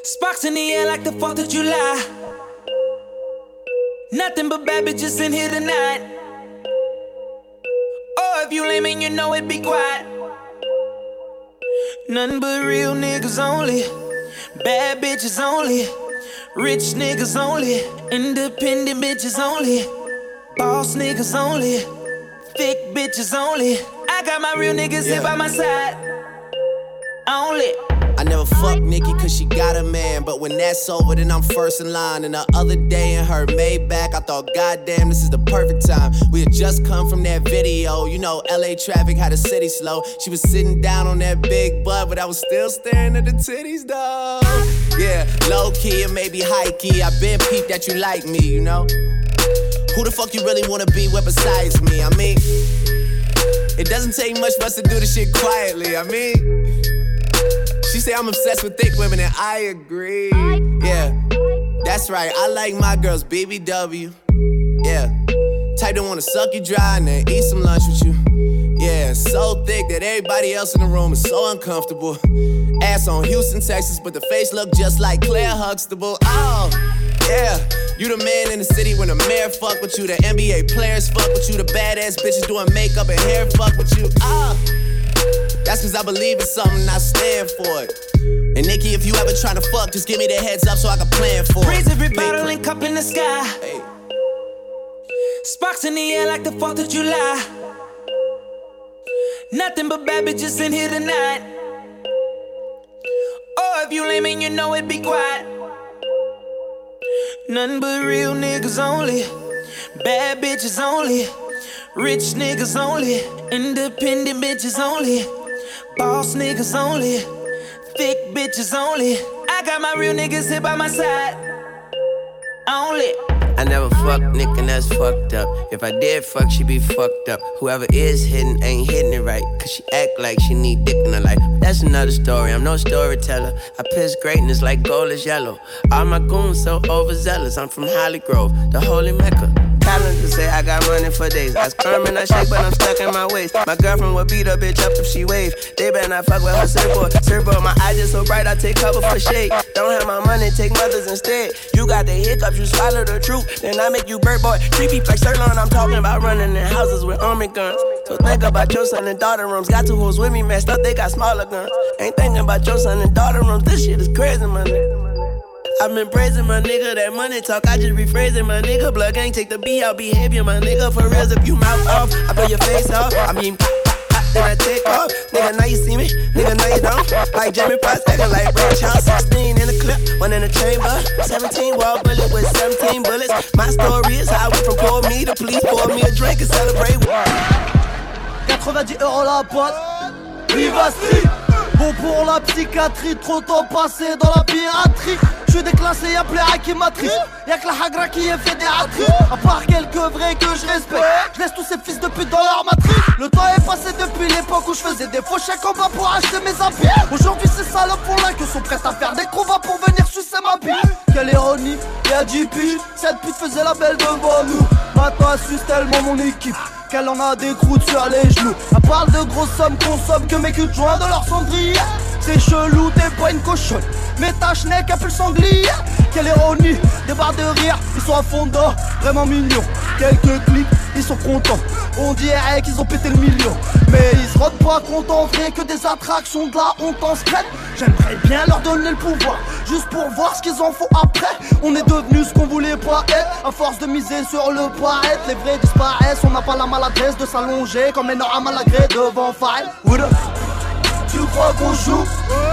Sparks in the air like the 4th of July. Nothing but bad bitches in here tonight. Oh, if you lame and you know it, be quiet. Nothing but real niggas only. Bad bitches only. Rich niggas only. Independent bitches only. Boss niggas only. Thick bitches only. I got my real niggas here by my side. Only. I never fuck Nicki cause she got a man. But when that's over, then I'm first in line. And the other day in her Maybach, I thought, goddamn, this is the perfect time. We had just come from that video. You know, LA traffic had the city slow. She was sitting down on that big butt, but I was still staring at the titties, though. Yeah, low key and maybe high key. I been peeped that you like me, you know? Who the fuck you really wanna be with besides me? I mean, it doesn't take much for us to do this shit quietly. I mean, she say I'm obsessed with thick women, and I agree. Yeah, that's right. I like my girls BBW. Yeah, type that wanna suck you dry and then eat some lunch with you. Yeah, so thick that everybody else in the room is so uncomfortable. Ass on Houston, Texas, but the face look just like Claire Huxtable. Oh, yeah. You the man in the city when the mayor fuck with you, the NBA players fuck with you, the badass bitches doing makeup and hair fuck with you. Ah. That's cause I believe in something I stand for it. And Nicki, if you ever try to fuck, just give me the heads up so I can plan for it. Raise every bottle and cup in the sky. Sparks in the air like the 4th of July. Nothing but bad bitches in here tonight. Oh, if you lame and you know it, be quiet. Nothing but real niggas only. Bad bitches only. Rich niggas only. Independent bitches only. Boss niggas only. Thick bitches only. I got my real niggas here by my side. Only. I never fuck Nick and that's fucked up. If I did fuck, she'd be fucked up. Whoever is hitting ain't hitting it right. Cause she act like she need dick in her life. That's another story, I'm no storyteller. I piss greatness like gold is yellow. All my goons so overzealous. I'm from Holly Grove, the holy mecca. Calendar say I got money for days. I sperm and I shake, but I'm stuck in my waist. My girlfriend would beat a bitch up if she wave. They better not fuck with her surfboard. Surfboard, my eyes just so bright, I take cover for shade. Don't have my money, take mothers instead. You got the hiccups, you swallow the truth. Then I make you bird boy. Creepy like Sirloin, I'm talking about running in houses with army guns. So think about your son and daughter rooms. Got two hoes with me, messed up, they got smaller guns. Ain't thinking about your son and daughter rooms. This shit is crazy, my nigga. I've been praising my nigga, that money talk, I just rephrasing my nigga. Blood gang, take the B out behavior, my nigga. For reals, if you mouth off, I blow your face off. I mean, then I take off. Nigga, now you see me, nigga, now you don't. Like Jamie Foxx, acting like Ray Charles. 16 in the clip, one in the chamber. 17 wall bullet with 17 bullets. My story is how I went from poor me to police, pour me a drink and celebrate. 90 euros la boîte, Street Bon pour la psychiatrie, trop temps passé dans la piraterie Je suis déclassé, qui m'attriste. Y'a que la hagra qui est fédératrice. À part quelques vrais que je respecte. Je laisse tous ces fils de pute dans leur matrice. Le temps est passé depuis l'époque où je faisais des faux chèques en bas pour acheter mes habits. Aujourd'hui ces salopes là que sont prêtes à faire des combats pour venir sucer ma bille Quelle ironie, y'a 10 piges Cette pute faisait la belle devant nous. Maintenant elle suce tellement mon équipe qu'elle en a des croûtes sur les genoux. Elle parle de grosses sommes, consomme que mes culs de joint dans leur cendrier. C'est chelou, t'es pas une cochonne. Mais ta schneck a plus le sanglier. Quelle ironie, des barres de rire, ils sont à fond d'or, vraiment mignons. Quelques clics, ils sont contents. On dirait qu'ils ont pété le million. Mais ils se rendent pas compte en que des attractions de la honte en secrète. J'aimerais bien leur donner le pouvoir, juste pour voir ce qu'ils en font après. On est devenu ce qu'on voulait pas être, à force de miser sur le paraître. Les vrais disparaissent, on n'a pas la maladresse de s'allonger comme les à malagré devant File. Tu crois qu'on joue?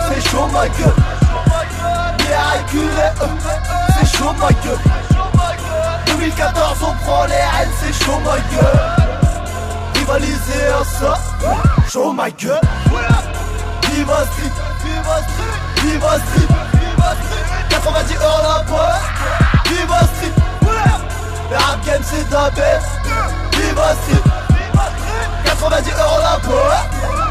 C'est chaud ma gueule Yeah, reculé, c'est chaud ma gueule 2014 on prend les haines, c'est chaud my gueule. Rivaliser à ça, show my gueule. Viva Street, Viva Street, Viva Street, Viva Street. 90 heures la boîte, Viva Street. Le rap game c'est ta bête, Viva Street. 90 euros la boîte.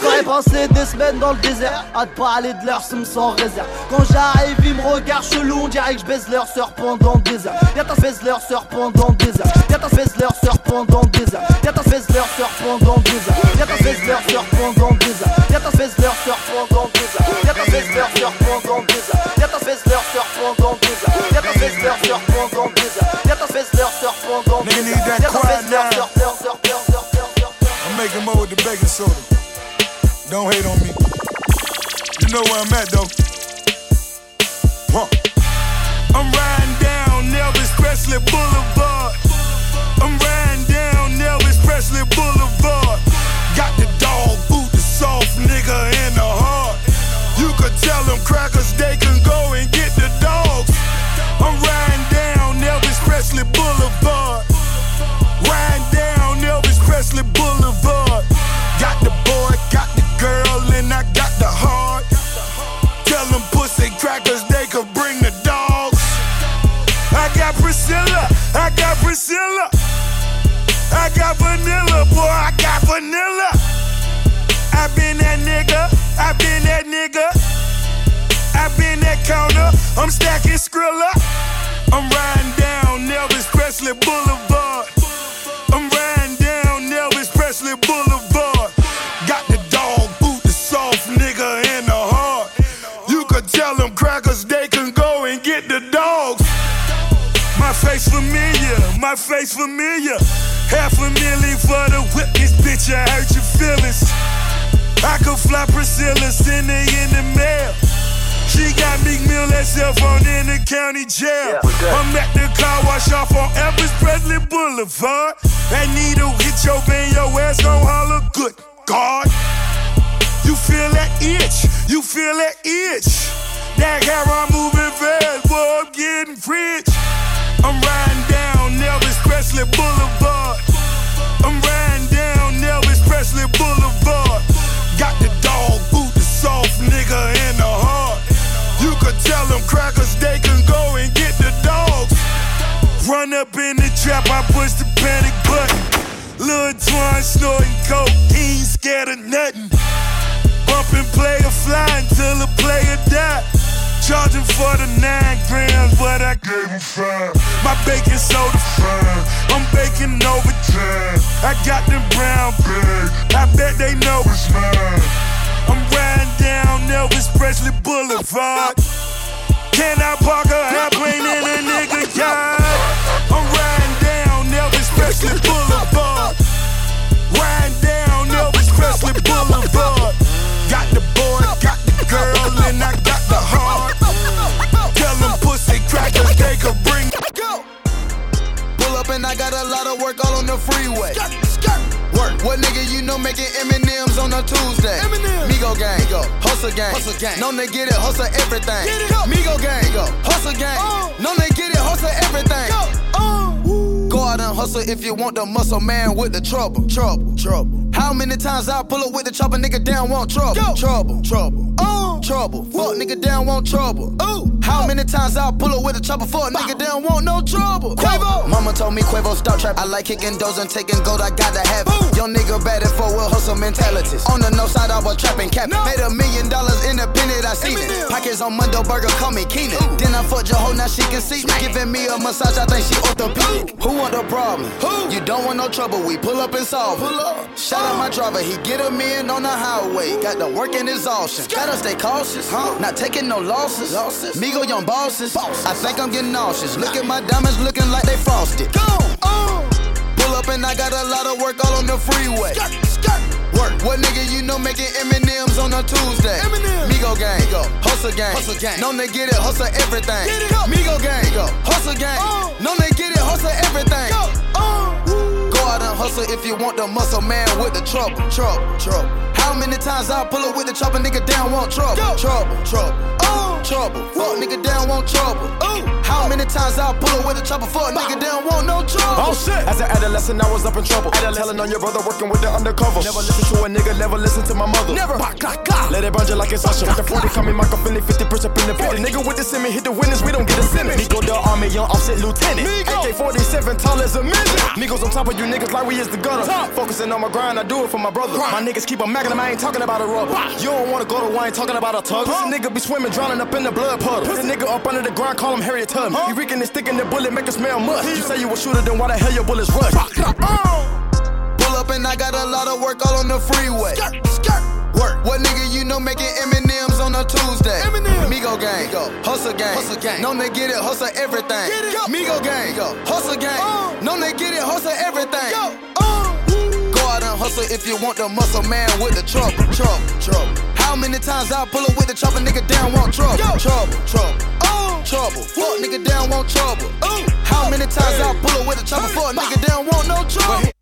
J'aurais passé des semaines dans le désert À te parler de leur somme sans réserve Quand j'arrive ils me regardent chelou On dirait que je baise leur sœur pendant des heures Y'a ta baise leur sœur pendant des heures Y'a ta baise leur sœur pendant des heures Y'a ta baise leur sœur pendant des heures Y'a ta baise leur sœur pendant des heures Y'a ta baise leur sœur pendant des heures Y'a ta baise leur sœur pendant des heures Y'a ta baise leur sœur pendant des heures Y'a ta baise leur sœur pendant des heures Y'a ta baise leur sœur pendant des heures Y'a ta baise leur sœur I'm making more with the baking soda. Don't hate on me. You know where I'm at though. Huh. I'm riding down Elvis Presley Boulevard. I'm riding down Elvis Presley Boulevard. Got the dog boot, the soft nigga in the heart. You could tell them crackers they can go and get the dogs. I'm riding down Elvis Presley Boulevard. Riding down Elvis Presley Boulevard. I got Priscilla. I got vanilla, boy, I got vanilla. I been that nigga, I been that nigga. I been that counter, I'm stacking Skrilla. I'm riding down Elvis Presley Boulevard. Face familiar, my face familiar. Half a million for the whip, this bitch, I hurt your feelings. I could fly Priscilla, send her in the mail. She got Meek Mill that cell phone in the county jail. I'm at the car wash off on Elvis Presley Boulevard. That needle hit your vein, your ass gon' holler, good God. You feel that itch, you feel that itch. That hair I'm moving fast, boy, I'm getting rich. I'm riding down Elvis Presley Boulevard. I'm riding down Elvis Presley Boulevard. Got the dog boot, the soft nigga in the heart. You could tell them crackers they can go and get the dogs. Run up in the trap, I push the panic button. Lil Twan snorting coke, ain't scared of nothing. Bumping player fly until the player die. Charging for the nine grams, but I gave him five. My baking soda fine, I'm baking overtime. I got them brown bags, I bet they know it's mine. I'm riding down Elvis Presley Boulevard. Can I park a airplane in a nigga yard? I'm riding down Elvis Presley Boulevard. Riding down Elvis Presley Boulevard. Got the boy, got the girl, and I got crackers bring. Go! Pull up and I got a lot of work all on the freeway. Work. What nigga you know making M&M's on a Tuesday? Migo gang, Migo. Hustle gang. Hustle gang. Known they get it, hustle everything. Get it. Migo gang, Migo. Hustle gang. Uh. Known they get it, hustle everything. Go. Out and hustle if you want the muscle man with the trouble. Trouble, trouble. How many times I pull up with the chopper, nigga down want trouble. Go. Trouble, trouble. Uh. Trouble. Fuck nigga down want trouble. Ooh. How many times I pull up with a chopper for a nigga down want no trouble? Quavo. Mama told me Quavo stop trap. I like kicking doors and taking gold. I gotta have it. Young nigga bad at four wheel hustle mentalities. On the north side I was trapping cap. Made a million dollars independent. I seen it. Pockets on Mundo Burger, call me Keenan. Then I fucked your hoe, now she can see. Me. Giving me a massage, I think she orthopedic. Who want the problem? Who? You don't want no trouble. We pull up and solve it. Pull up. Shout out my driver, he get a in on the highway. Got the work and exhaustion. Gotta stay cautious, huh? Not taking no losses. losses. Migo young bosses. I think I'm getting nauseous. Look at my diamonds looking like they frosted. Go! Uh. Pull up and I got a lot of work all on the freeway. Work. What nigga you know making M&M's on a Tuesday? M&M. Migo gang, Migo. Hustle gang, hustle gang. Known they get it, hustle everything. Get it up. Migo gang, Migo. Hustle gang. Uh. Known they get it, hustle everything. Go. Uh. Go out and hustle if you want the muscle man with the trouble, trouble, trouble. How many times I pull up with the chopper, nigga down want trouble, trouble, trouble. Uh. trouble. Fuck nigga down want trouble. Ooh. How many times I pull up with a chopper? Fuck nigga down want no trouble. Oh shit! As an adolescent, I was up in trouble. Telling on your brother, working with the undercover. Never listen to a nigga, never listen to my mother. Never. Let it burn you like it's Usher. The 40 coming, Michael Finley, 50 push up in the 40. Nigga with the semi, hit the winners, we don't get a sentence. Me the army, young offset lieutenant. AK 47, tall as a midget. Migos on top of you niggas like we is the gutter. Focusing on my grind, I do it for my brother. My niggas keep a macking them, I ain't talking about a rubber. You don't wanna go to wine, talking about a tug. This nigga be swimming, drowning up in the blood puddle. This nigga up under the ground, call him Harriet Tubman. He reeking and sticking the bullet, make it smell must. You say you a shooter, then why the hell your bullets rush? Pull up and I got a lot of work all on the freeway. Skirt, Work. What nigga you know making M&M's on a Tuesday? M Migo gang, hustle gang, hustle gang. Know they get it, hustle everything. Get it. Migo gang, hustle gang. Uh. Know they get it, hustle everything. Uh. Go out and hustle if you want the muscle man with the trouble, trouble, trouble. How many times I pull up with the chopper, nigga down want trouble, trouble, trouble. Trouble, fuck nigga down want trouble. Oh How many times I pull up with a chopper, oh. fuck nigga down want no trouble.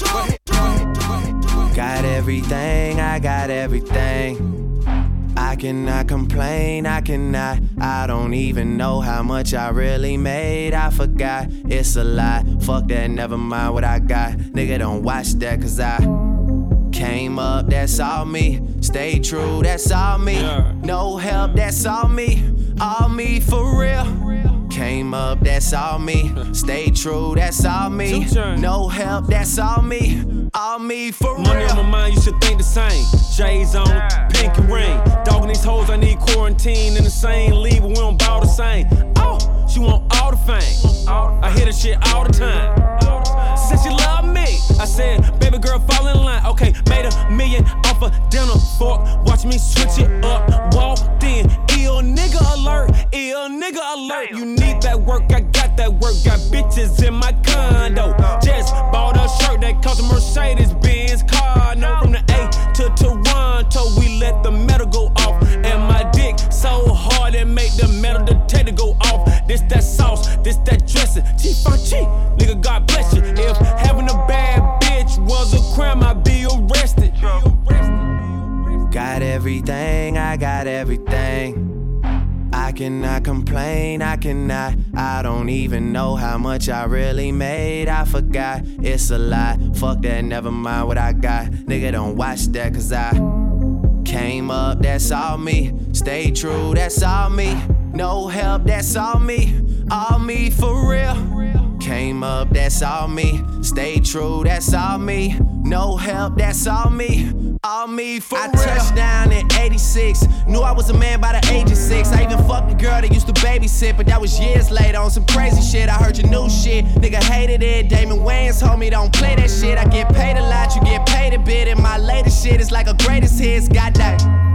Got everything, I got everything. I cannot complain, I cannot. I don't even know how much I really made. I forgot, it's a lie. Fuck that, never mind what I got. Nigga, don't watch that, cause I came up, that's all me. Stay true, that's all me. No help, that's all me. All me for real. Came up, that's all me. Stay true, that's all me. No help, that's all me. All me for real. Money real. on my mind, you should think the same. J's on, pink pinky ring. Dogging these hoes, I need quarantine in the same league, but we don't bow the same. Oh, she want all the fame. I hear the shit all the time. Said she love me. I said, baby girl, fall in line. Okay, made a million off a dinner fork. Watch me switch it up. Walked in, ill nigga alert, ill nigga alert. You need that work, I got that work. Got bitches in my condo. Just bought a shirt that cost a Mercedes Benz car. No, from the A to Toronto, we let the metal go off. And my dick so hard it make the metal detector go off. This that sauce, this that dressing. Chief on cheap, nigga, God bless you. If having a bad bitch was a crime, I'd be arrested. Got everything, I got everything. I cannot complain, I cannot. I don't even know how much I really made. I forgot, it's a lie. Fuck that, never mind what I got. Nigga, don't watch that, cause I came up, that's all me. Stay true, that's all me. No help, that's all me. All me for real. Came up, that's all me. Stay true, that's all me. No help, that's all me. All me for real. I real. touched down in 86. Knew I was a man by the age of six. I even fucked a girl that used to babysit, but that was years later on some crazy shit. I heard your new shit. Nigga hated it. Damon Wayans told me don't play that shit. I get paid a lot, you get paid a bit. And my latest shit is like a greatest hits. Goddamn.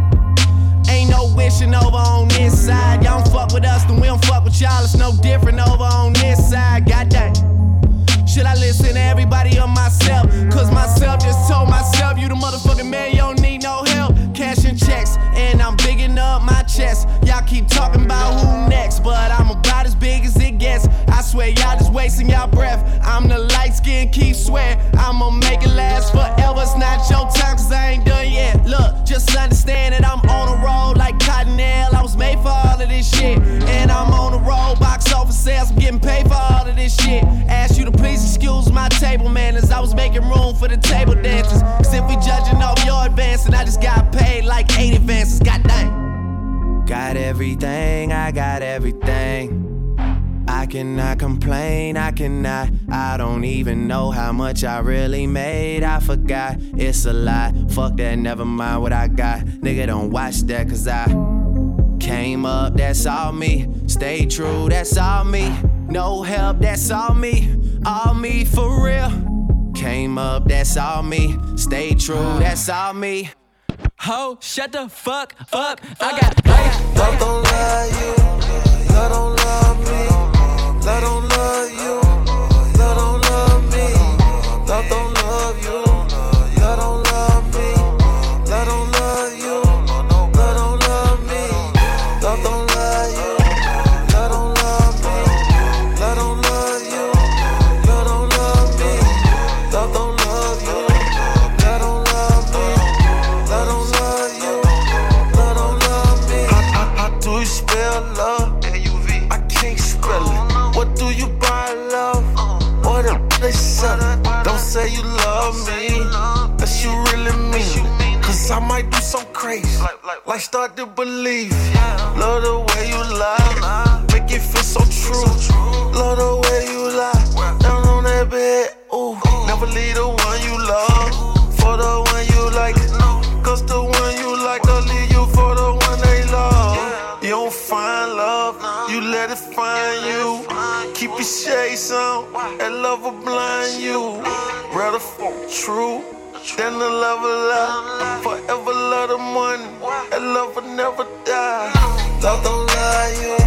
Ain't no wishing over on this side. Y'all don't fuck with us, then we don't fuck with y'all. It's no different over on this side. Goddamn. Should I listen to everybody or myself? Cause myself just told myself, you the motherfucking man, you don't I got everything. I cannot complain, I cannot. I don't even know how much I really made. I forgot, it's a lie. Fuck that, never mind what I got. Nigga, don't watch that, cause I came up, that's all me. Stay true, that's all me. No help, that's all me. All me for real. Came up, that's all me. Stay true, that's all me. Ho, shut the fuck up. I got Love don't love you. Love don't love like start to believe. Love the way you lie, make it feel so true. Love the way you lie, down on that bed. Ooh, never leave the one you love for the one you like. Cause the one you like, they'll leave you for the one they love. You don't find love, you let it find you. Keep your shades on, and love will blind you. Rather fall true than the love of love. Forever love the money, and love will never die. Love don't lie, you.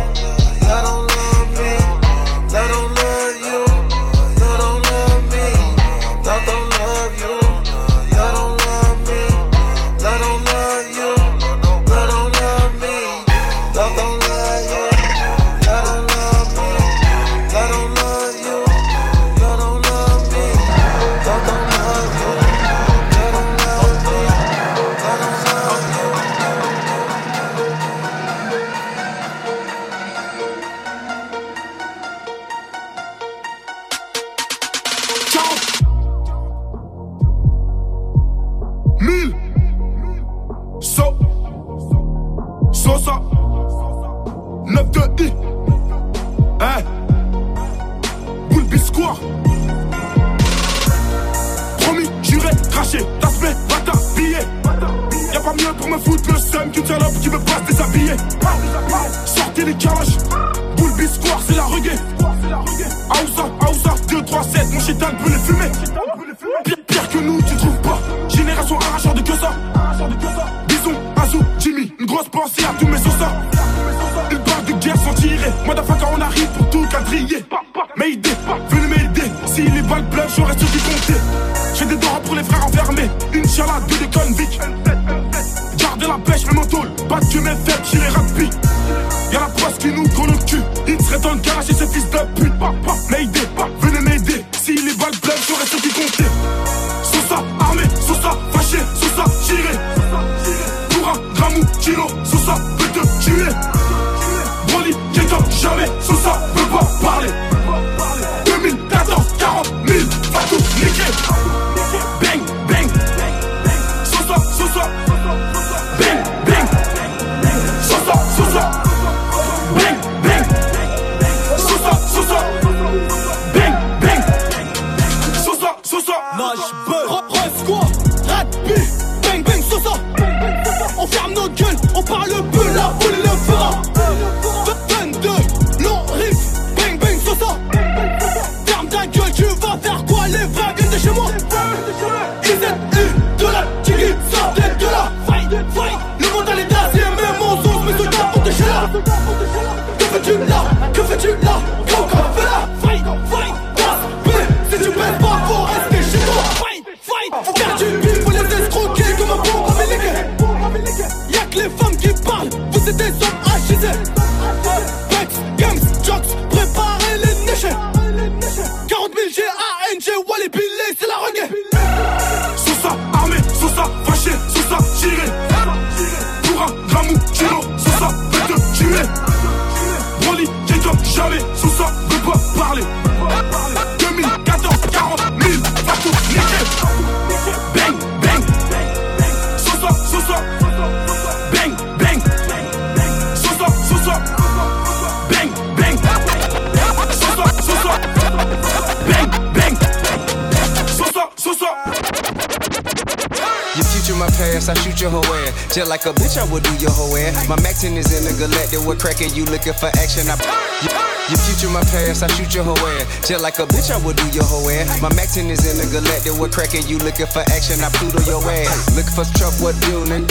Bitch, I will do your whole ass. My Maxin is in the galactic, we're cracking, you looking for action. I you, you future my past, I shoot your whole ass. Just like a bitch, I will do your whole ass. My Maxin is in the galactic, we're cracking, you looking for action. I Pluto your ass. Looking for some trouble, what nigga?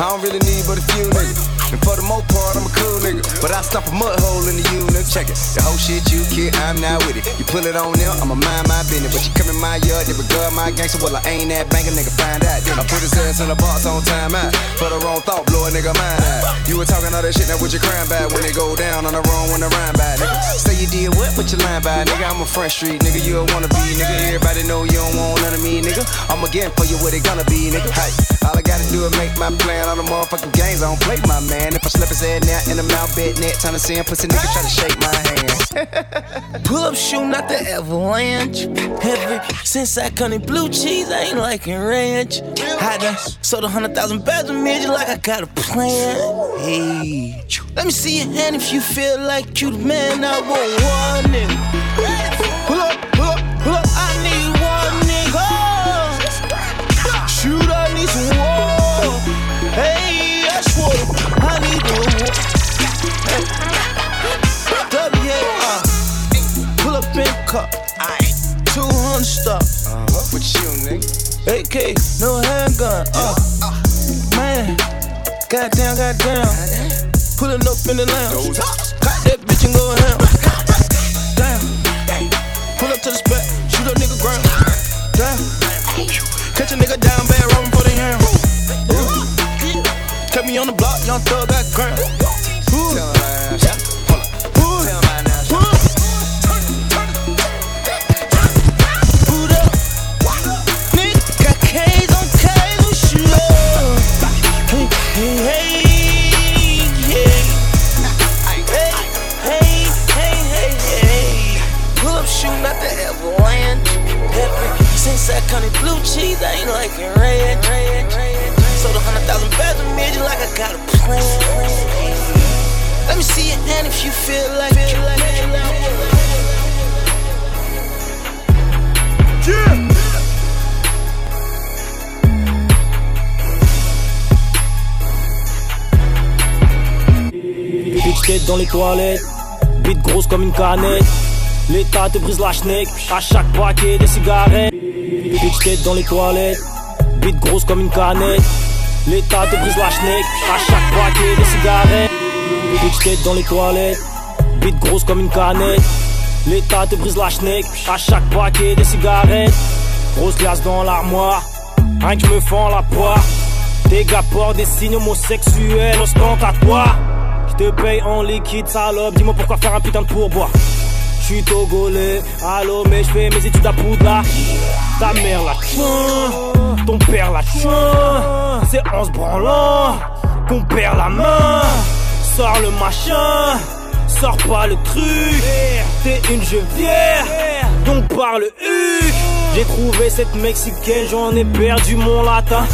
I don't really need but a few niggas. And for the most part, I'm a cool nigga. But I stomp a mud hole in the unit. Check it. The whole shit you kid, I'm not with it. You pull it on there, I'ma mind my business. But you come in my yard, they regard my gangster. Well, I ain't that banker, nigga, find out. I put his ass in a box on time out. For the wrong thought, blow a nigga mind out. You were talking all that shit, now what you crying about? When they go down on the wrong, when the rhyme by, nigga. Say you did what, but you lying by, nigga. I'm a front street, nigga. You a wanna be, nigga. Everybody know you don't want none of me, nigga. I'ma get for you what they gonna be, nigga. Hey, do is make my plan on the motherfucking games. I don't play my man. If I slip his head now in the mouth bed net, time to see him pussy nigga try to shake my hand. Pull up shoe, not the avalanche. Ever since I come in blue cheese, I ain't liking ranch. I done sold a hundred thousand bags of midget like I got a plan. Hey, let me see your hand if you feel like you the man. I want one nigga. Cup. 200 stuff. Uh-huh. with you, nigga? AK, no handgun. Uh, uh. man, goddamn, goddamn. Pulling up in the lounge. Got that bitch and go ham. Damn. Pull up to the spot, shoot a nigga ground. Damn. Catch a nigga down bad, robbing for the ham. Kept me on the block, young thug got ground. In blue cheese, I ain't liking red. Sold a hundred thousand bags of midget like I got a plan. Let me see your hand if you feel like like Yeah. Bitch tête dans les toilettes, bite grosse comme une canette. L'état te brise la schneck, à chaque paquet de cigarettes. Bitch tête dans les toilettes, bite grosse comme une canette. L'état te brise la schneck, à chaque paquet de cigarettes. Bitch tête dans les toilettes, bite grosse comme une canette. L'état te brise la schneck, à chaque paquet de cigarettes. Grosse glace dans l'armoire, rien que me fends la poire. Des gars portent des signes homosexuels ostentatoires. Je te paye en liquide, salope. Dis-moi pourquoi faire un putain de pourboire. J'suis togolais, allô, mais j'fais mes études à Poudlard. Ta mère la tchouin, ton père la tchouin. C'est en se branlant qu'on perd la main. Sors le machin, sors pas le truc. T'es une gevière, donc parle huc. J'ai trouvé cette mexicaine, j'en ai perdu mon latin.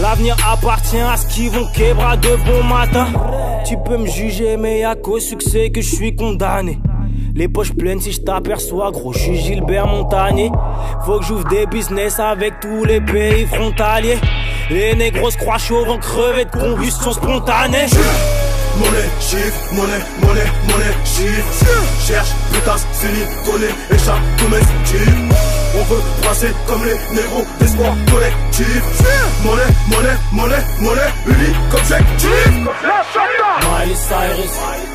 L'avenir appartient à ce qui vont québra de bon matin. Tu peux me juger, mais y'a qu'au succès que je suis condamné. Les poches pleines si je t'aperçois, gros, je suis Gilbert Montagnier. Faut que j'ouvre des business avec tous les pays frontaliers. Les négros se croient chauds vont crever de combustion spontanée. Monnaie, chiffre, monnaie, monnaie, monnaie, chiffre. Cherche, putasse, silicone, échappe, domestique. On veut brasser comme les négros d'espoir collectif. Monnaie, monnaie, monnaie, monnaie, unique objectif. Miley Cyrus,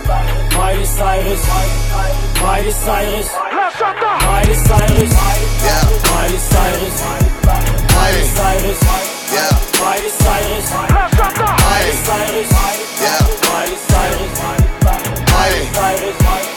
Miley Cyrus, Miley Cyrus, Miley Cyrus, yeah. Miley Cyrus, Miley Cyrus, yeah. Miley Cyrus, Miley Cyrus, yeah. Miley Cyrus, Miley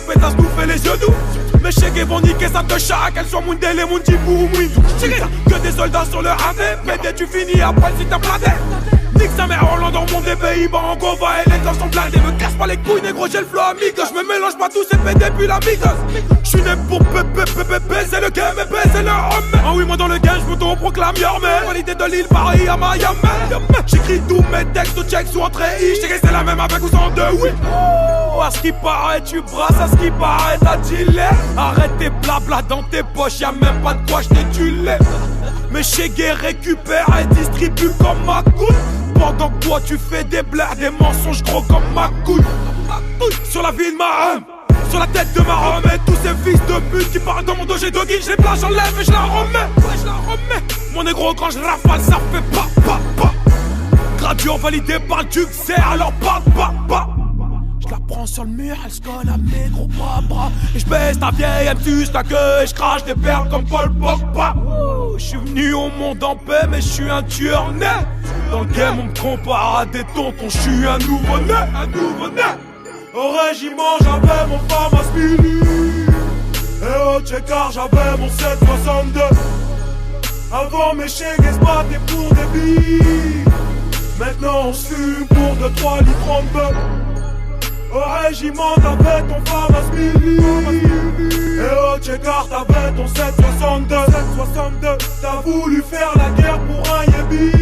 Tapez ta bouffer les yeux doux. Mes chégues vont niquer ça te chat, qu'elles soient Mundel et Mundi ou Mwindou. Que des soldats sur le AV, pété, tu finis après si t'as blindé. Nique sa mère, Hollande dans monde des Pays-Bas, en Gova et les gosses sont blindés. Me casse pas les couilles, négro, j'ai le flow amigo. Je me mélange pas tous et pété puis la migos. J'suis né pour pépé, baiser le game et baiser le homme. Ah oui, moi dans le game, j'm'auto-proclame Yorman. Qualité de l'île, Paris à Miami. J'écris tous mes textes au check sous entrée. J't'ai c'est la même avec ou sans deux, oui. À ce qui paraît, tu brasses, à ce qui paraît, t'as dealé. Arrête tes blabla dans tes poches, y'a même pas de quoi j't'ai. Mais Chegué récupère et distribue comme ma couille. Pendant que toi tu fais des blagues, des mensonges gros comme ma couille. Sur la vie de ma homme, sur la tête de ma homme et tous ces fils de pute qui parlent dans mon dos, j'ai deux guilles, les place, j'enlève et je la remets. Ouais, je la remets. Mon négro, quand je rafale, ça fait pas, pas, pas. Graduant validé par le duc, c'est alors pas, pas, pas. Je la prends sur le mur, elle se colle à mes gros bras, bras. Et je baisse ta vieille, elle suce la queue et je crache des perles comme Paul Pogba. Je suis venu au monde en paix, mais je suis un tueur né. Dans le game, on me compare à des tontons, je suis un nouveau-né, un nouveau-né. Au régiment, j'avais mon Farm Speedy. Et au checker, j'avais mon 762. Avant, mes chégues se battaient pour des billes. Maintenant, on se pour 2-3 litres en. Au régiment, t'avais ton Farm Speedy. Et au checker, t'avais ton 762. 762. T'as voulu faire la guerre pour un yébi.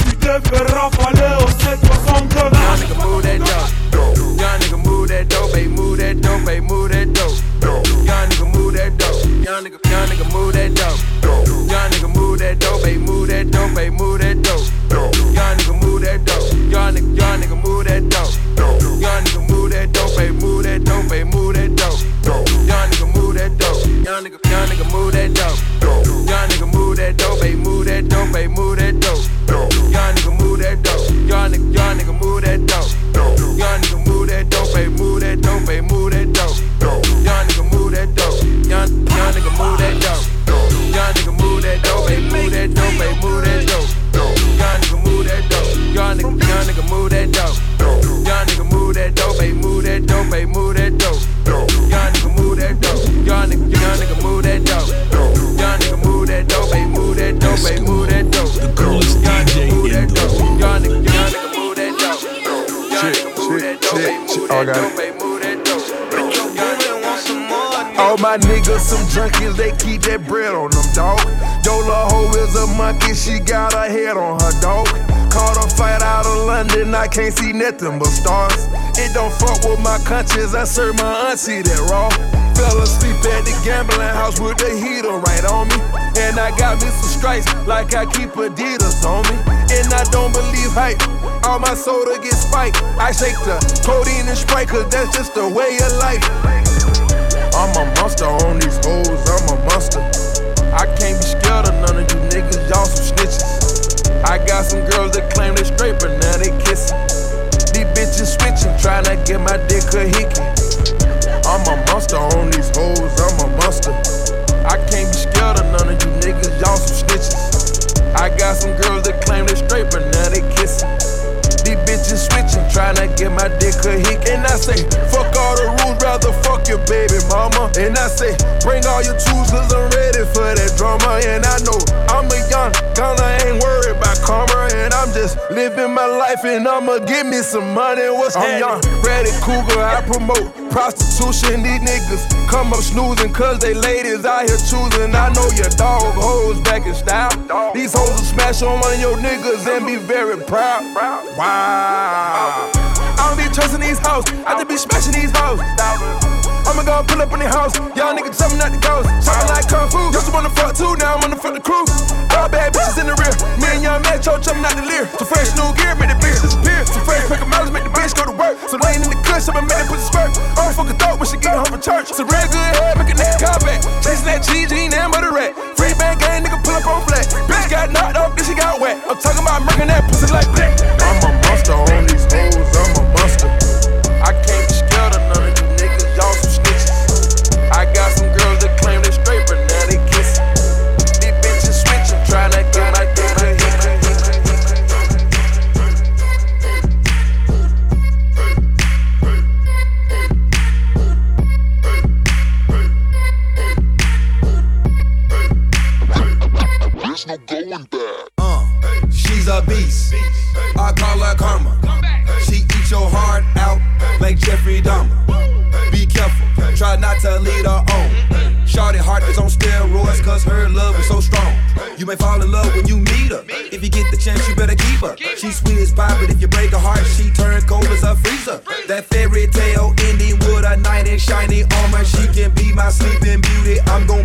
Tu t'es fait rafaler au 762. Young nigga move that dope. Young nigga move that dope, baby, move that dope, baby, move that dope. Young nigga move that dope. Young nigga, young nigga move that dope. Young nigga move that dope, baby, move that dope, baby, move that dope. Young nigga move that dope. Young nigga, young nigga move that dope. Young nigga move that dope, baby, move that dope, baby, move that dope. Young nigga move that dope. Young nigga, young nigga move that dope. Young nigga move that dope, baby, move that dope, baby, move that dope. Young nigga move that dope. Young nigga, young nigga move that dope. Young nigga move that dope, baby, move that dope, baby, move that dope. Young nigga move that dope. Young, young nigga move that dope. Young nigga move that dope, baby, move that dope, baby, move that dope. Young nigga move that dope. Young nigga, young nigga move that dope. Dope, baby, move that dope, baby, move that dope. Young nigga move that dope. Young nigga, young nigga move that dope. Young nigga move that dope, baby, move that dope, baby, move that dope. The coolest DJ move that dope. Young nigga, young nigga move that dope. Young nigga move that dope, baby, move that dope, baby, move that dope. All my niggas some junkies, they keep that bread on them, dog. Yola hoe is a monkey, she got her head on her dog. Caught a fight out of London, I can't see nothing but stars. It don't fuck with my conscience, I serve my auntie that raw. Fell asleep at the gambling house with the heater right on me. And I got me some stripes like I keep Adidas on me. And I don't believe hype, all my soda gets spiked. I shake the codeine and Sprite, cause that's just the way of life. I'm a monster on these hoes, I'm a monster. I can't be scared of none of and I'ma give me some money. What's I'm young, ready, cougar, I promote prostitution. These niggas come up snoozing, cause they ladies out here choosing. I know your dog hoes back in style. These hoes will smash on one of your niggas and be very proud. Wow. I don't be trusting these hoes, I just be smashing these hoes. I'ma go pull up in the house. Y'all niggas me not to go. Something like Kung Fu. Used to wanna fuck too, now I'm on the fuck the crew. All bad bitches in the rear. Me and young Metro jumping out the Lear. Some fresh new gear, make the bitch disappear. Some fresh pick miles, make the bitch go to work. Some lane in the cush, I'ma make it put the spurt. I don't fuck a thought when she get home from church. Some real good head, make a nigga call back. Chasing that ain't nothing but a rat. Free band gang, nigga pull up on flat. Bitch got knocked off, then she got wet. I'm talking about murking that pussy like black. I'm a monster on Jeffrey Be careful, try not to lead her on. Shorty heart is on steroids, cause her love is so strong. You may fall in love when you meet her. If you get the chance, you better keep her. She's sweet as pie, but if you break her heart, she turn cold as a freezer. That fairy tale ending with a knight in shiny armor. She can be my sleeping beauty. I'm gonna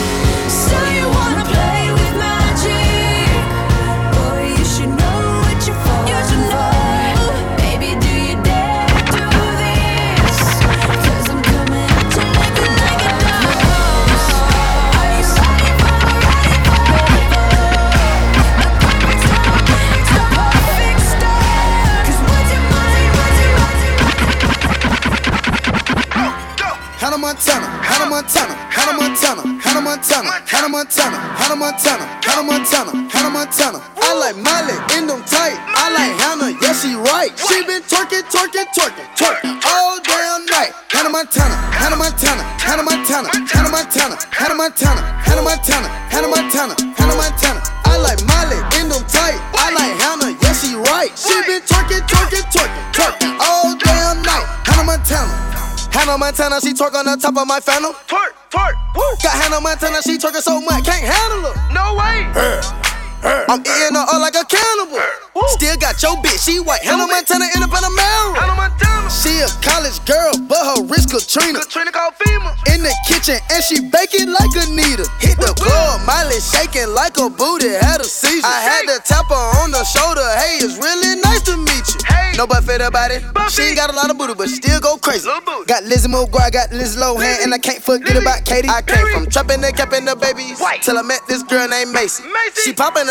Montana, Hannah Montana, Hannah Montana, Hannah Montana, Hannah Montana, Hannah Montana, Hannah Montana. I like Miley in them tight. I like Hannah, yeah she right. She been twerking, twerking, twerking, twerking all damn night. Hannah Montana, Hannah Montana, Hannah Montana, Hannah Montana, Hannah Montana, Hannah Montana, Hannah Montana, Hannah Montana, she twerk on the top of my phantom. Twerk, twerk, woo. Got Hannah Montana, she twerking so much, can't handle her. No way. I'm eating her up like a cannibal. Still got your bitch, she white. Hannah Montana in a Panamera. She a college girl, but her wrist Katrina. Katrina called FEMA. In the kitchen, and she baking like Anita. Hit the club, Miley shaking like a booty, had a seizure. I had to tap her on the shoulder. Hey, it's really nice to meet you. No butt fit about it. She ain't got a lot of booty, but still go crazy. Got Lizzie McGuire, got Liz Lohan, and I can't forget about Katie. I came from trapping and capping the babies till I met this girl named Macy. She popping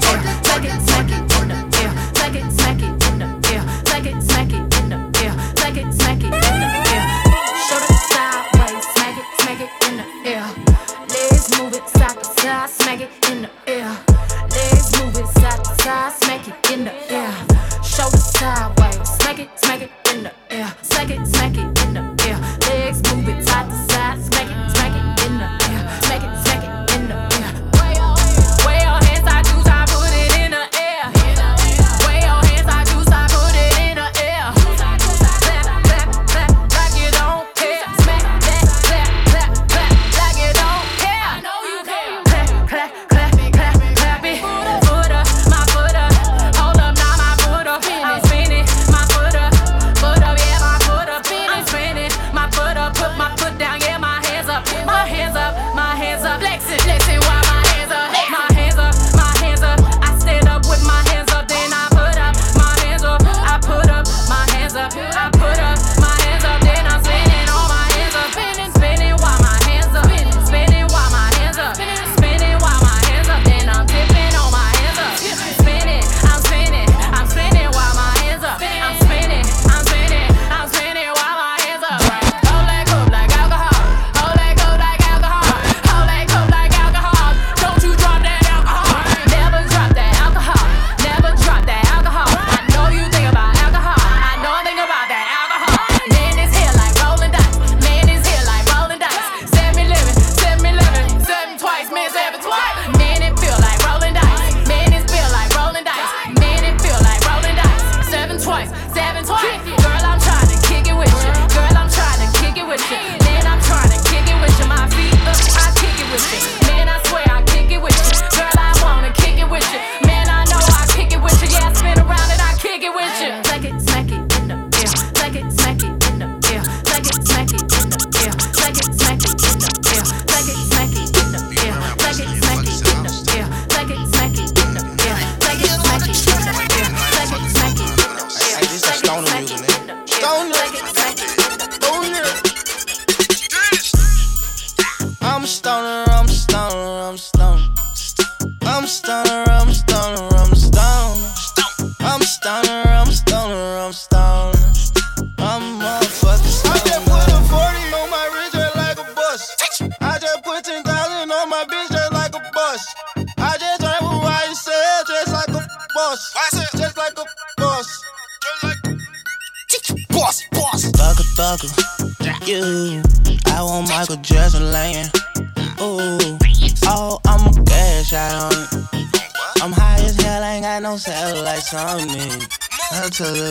in the air. Legs move it side to side, smack it in the air. Shoulder sideways, smack it, smack it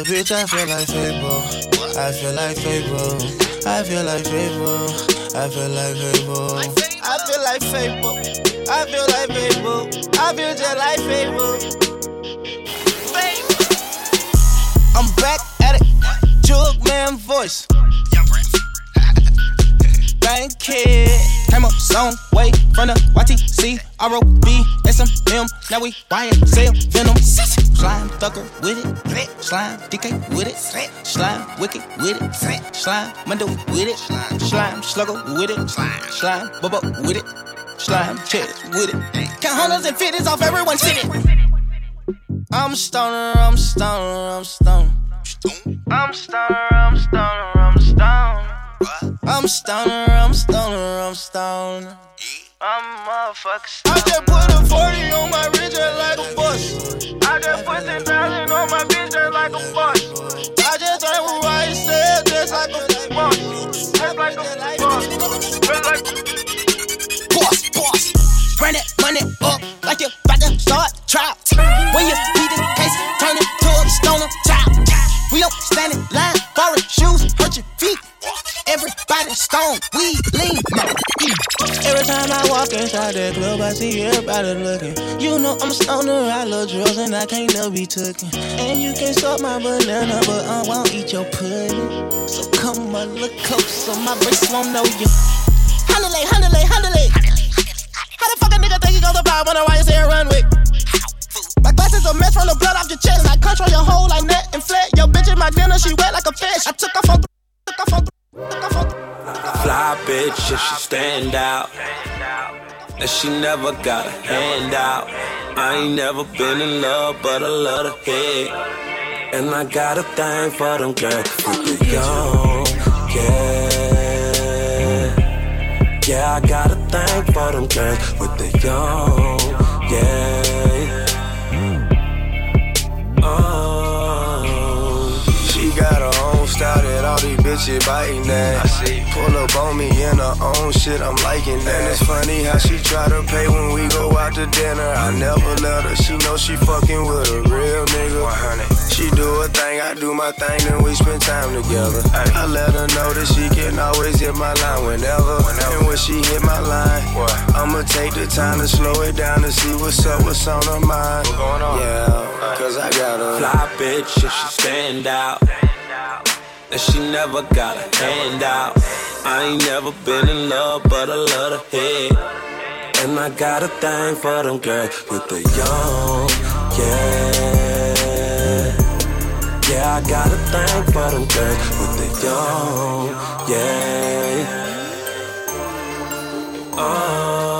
Bitch I feel like Fable. I feel like Fable. I feel like Fable. I feel like Fable. I feel like Fable. I feel like Fable. I feel just like Fable. I'm back at it. Jug man voice. Bank kid. Came up some way from the YTC, ROB, SMM. Now we YSL Venom. Slime thugger with it. Slime DK with it. Slime wicked with it. Slime Mundo with it. Slime slugger with it. Slime bubba with it. Slime chest with it. Count hundreds and fifties off everyone sitting. I'm stoner, I'm stoner, I'm stoner. I'm stoner, I'm stoner, I'm stoner. I'm stoner, I'm stoner, I'm stoner. I'm motherfucking stoner. I just put a 40 on my wrist just like a bus. I just put 10,000 on my bitch just like a bus. I just drank what I said just like a bus. Just like a bus. Just like a Boss, boss. Run that money up like you about to start trap. When you beat this case, turn it to a stoner top. We don't stand in line, borrow shoes, hurt your feet. Everybody stone, we lean. Every time I walk inside that club, I see everybody looking. You know I'm a stoner, I love drugs and I can't never be taken. And you can suck my banana, but I won't eat your pudding. So come a little closer, my wrist won't know you. It, handle it. How the fuck a nigga think he goes to five on a YSL runway? My glasses a mess from the blood off your chest. I control your whole like net and flat. Your bitch in my dinner, she wet like a fish. I took off on, took off on. Fly bitch, if she stand out. And she never got a hand out. I ain't never been in love, but I love the head. And I got a thing for them girls with the young, yeah. Yeah, I got a thing for them girls with the young, yeah. Style that all these bitches biting that. I see. Pull up on me in her own shit, I'm liking that. And it's funny how she try to pay when we go out to dinner. I never let her, she know she fucking with a real nigga. 100. She do her thing, I do my thing, then we spend time together. I let her know that she can always hit my line whenever. And when she hit my line, I'ma take the time to slow it down to see what's up, what's on her mind. Yeah, cause I got a Fly bitch, if she stand out. And she never got a hand out. I ain't never been in love, but I love the head. And I got a thing for them girls with the young, yeah. Yeah, I got a thing for them girls with the young, yeah. Oh.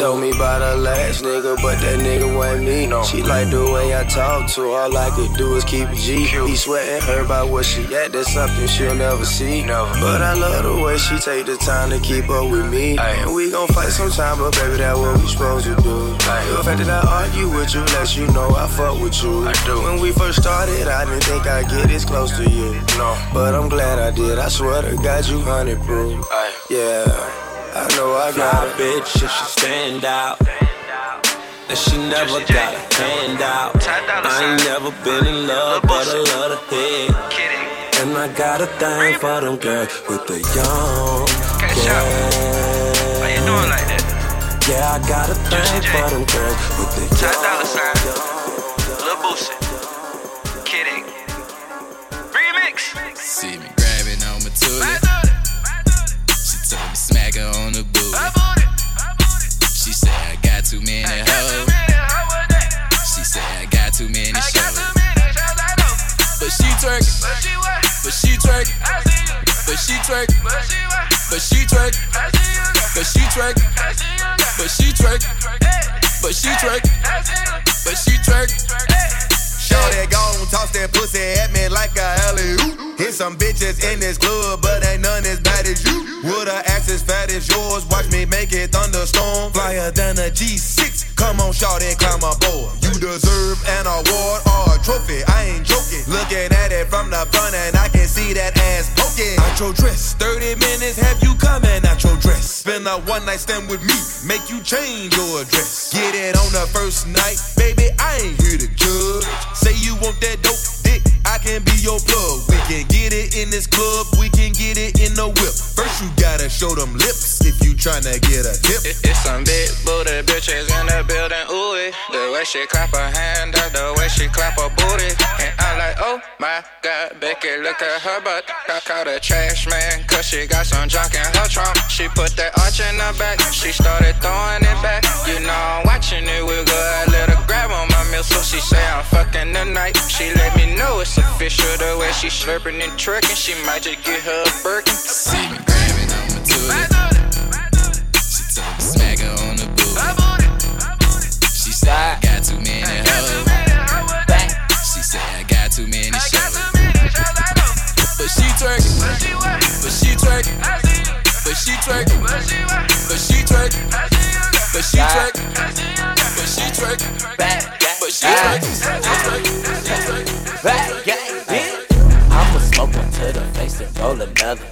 Told me about her last nigga, but that nigga wasn't me. She like the way I talk to her, all I could do is keep it G. He sweating her about where she at, that's something she'll never see. But I love the way she take the time to keep up with me. And we gon' fight sometime, but baby, that what we supposed to do. The fact that I argue with you lets you know I fuck with you. When we first started, I didn't think I'd get this close to you. No, but I'm glad I did. I swear to God, you hundred proof. Yeah. I know I got a bitch if she stand out. And she never got a hand out. I ain't never been in love, but I love the head. And I got a thing for them girls with the young, yeah. How you doing like that? Yeah, I got a thing for them girls with the young. dollar sign. Lil Boosie. Kidding. Remix. See me her on the booty. She said I got too many hoes. She said I got too many shows. But she twerking. But she twerking. But she twerking. But she twerking. But she twerking. But she twerking. But she twerking. But she twerking. Shorty gon' toss that pussy at me like a alley oop. Hit some bitches in this club, but ain't none as bad as you. With a ass as fat as yours, watch me make it thunderstorm. Flyer than a G6, come on, shout shorty, climb aboard. You deserve an award or a trophy, I ain't joking. Looking at it from the front and I can see that ass poking. Out dress, 30 minutes have you coming dress. Spend a one night stand with me, make you change your address. Get it on the first night, baby, I ain't here to judge. Say you want that dope dick, I can be your plug. We can get it in this club, we can get it in the whip. First you gotta show them lips if you tryna get a tip. It, it's some big booty bitches in the building, ooh it. The way she clap her hand up, the way she clap her booty. And I'm like, oh my god, Becky, look at her butt. I call the trash man, cause she got some junk in her trunk. She put that arch in her back, she started throwing it back. You know I'm watching it real good, I let her grab on my milk, so she say I'm fucking tonight. She let me know it's official, the way she slurping and twerking, she might just get her a Birkin. See me grabbing on my toilet. She told me smack her on the booty. She said I got too many hoes. She said I got too many shows. But she twerking, but she twerking, but she twerking, but she twerking, but she twerking, but she twerking, but she twerking. Another.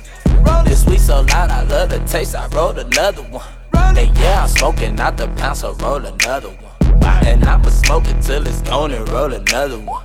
This weed so loud, I love the taste. I rolled another one. And yeah, I'm smoking out the pound, so roll another one. And I'ma smoke it till it's gone and roll another one.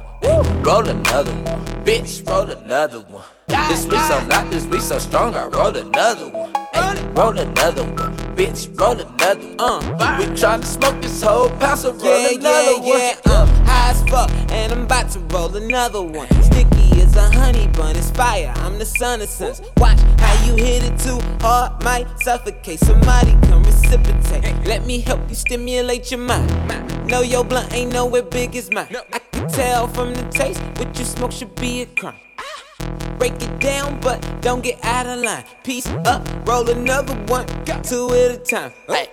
Roll another one, bitch, roll another one. This weed so loud, this weed so strong, I roll another one. Ay, roll another one, bitch, roll another one. Uh, we tryna smoke this whole pound, so roll Yeah, another yeah, one. yeah. I'm high as fuck, and I'm about to roll another one. Sticky as a honey bun, it's fire. I'm the son of sons. Watch how you hit it too hard, might suffocate. Somebody come reciprocate. Let me help you stimulate your mind. Know your blunt ain't nowhere big as mine. I can tell from the taste what you smoke should be a crime. Break it down, but don't get out of line. Piece up, roll another one, two at a time. Hey,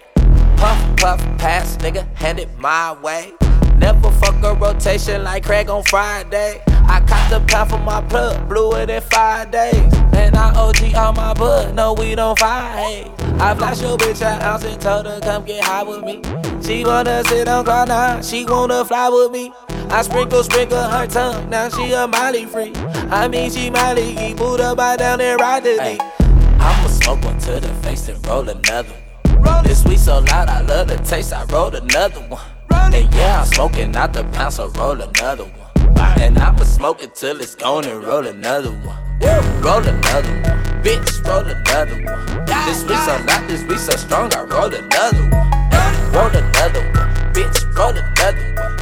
puff, puff, pass, nigga, hand it my way. Never fuck a rotation like Craig on Friday. I caught the pound from my plug, blew it in five days. And I OG on my butt, no we don't fight. I flash your bitch an ounce and told her come get high with me. She wanna sit on cloud nine, she wanna fly with me. I sprinkle, sprinkle her tongue, now she a Molly free. I mean she Molly, keep put up, by down and ride the beat. I'ma smoke one to the face and roll another one. This weed so loud, I love the taste. I rolled another one. And yeah, I'm smoking out the pound, so roll another one. And I'ma smoke it till it's gone and roll another one. Roll another one, bitch, roll another one. This weed so loud, this weed so strong, I roll another one. Roll another one, bitch, roll another one.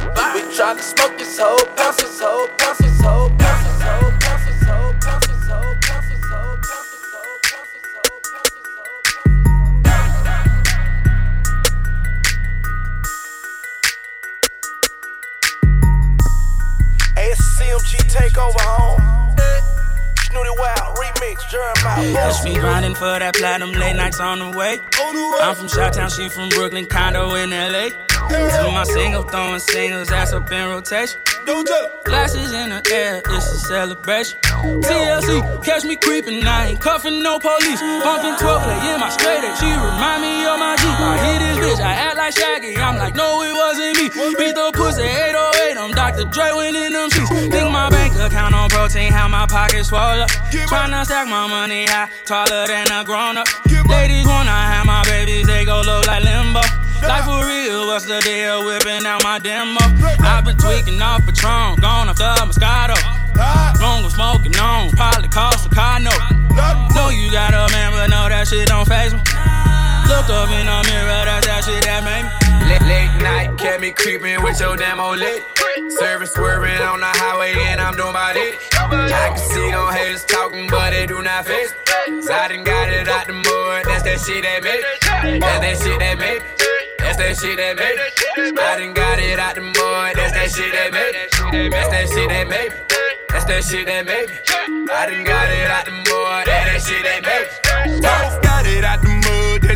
We tryna smoke this whole pound, this whole pound, this whole pound, this whole pound, this CMG Takeover Home. Snootie Wild Remix, Jeremih. Grinding for that platinum late nights on the way. I'm from Chi-Town, she from Brooklyn, condo in LA. To my single, throwing singles, ass up in rotation. Glasses in the air, it's a celebration. TLC, catch me creeping, I ain't cuffing no police. Bumping 12 play in my straight X, she remind me of my Jeep. I hit this bitch, I act like Shaggy, I'm like, no, it wasn't me. Beat the pussy 808, I'm Dr. Dre winning them sheets. Think my bank account on protein, how my pockets swell up. Tryna stack my money high, taller than a grown up. Ladies wanna have my babies, they go low like limbo. Like for real, what's the deal? Whipping out my demo. I've been tweaking off Patron, gone off the Moscato. Longer smoking on, probably cost a car note. Know you got a man, but no, that shit don't phase me. Looked up in the mirror, that's that shit that made me. Late, late night, kept me creeping with your old lit. Service swerving on the highway, and I'm doing about it. I can see them haters talking, but they do not me. So I done got it out the mud, that's that shit that made. That's that shit that made. That's that shit that made. I done got it out the mud, that's that shit that made. That's that shit that made. That's that shit that made. I done got it out the mud, that's that shit that made me. Both got it out the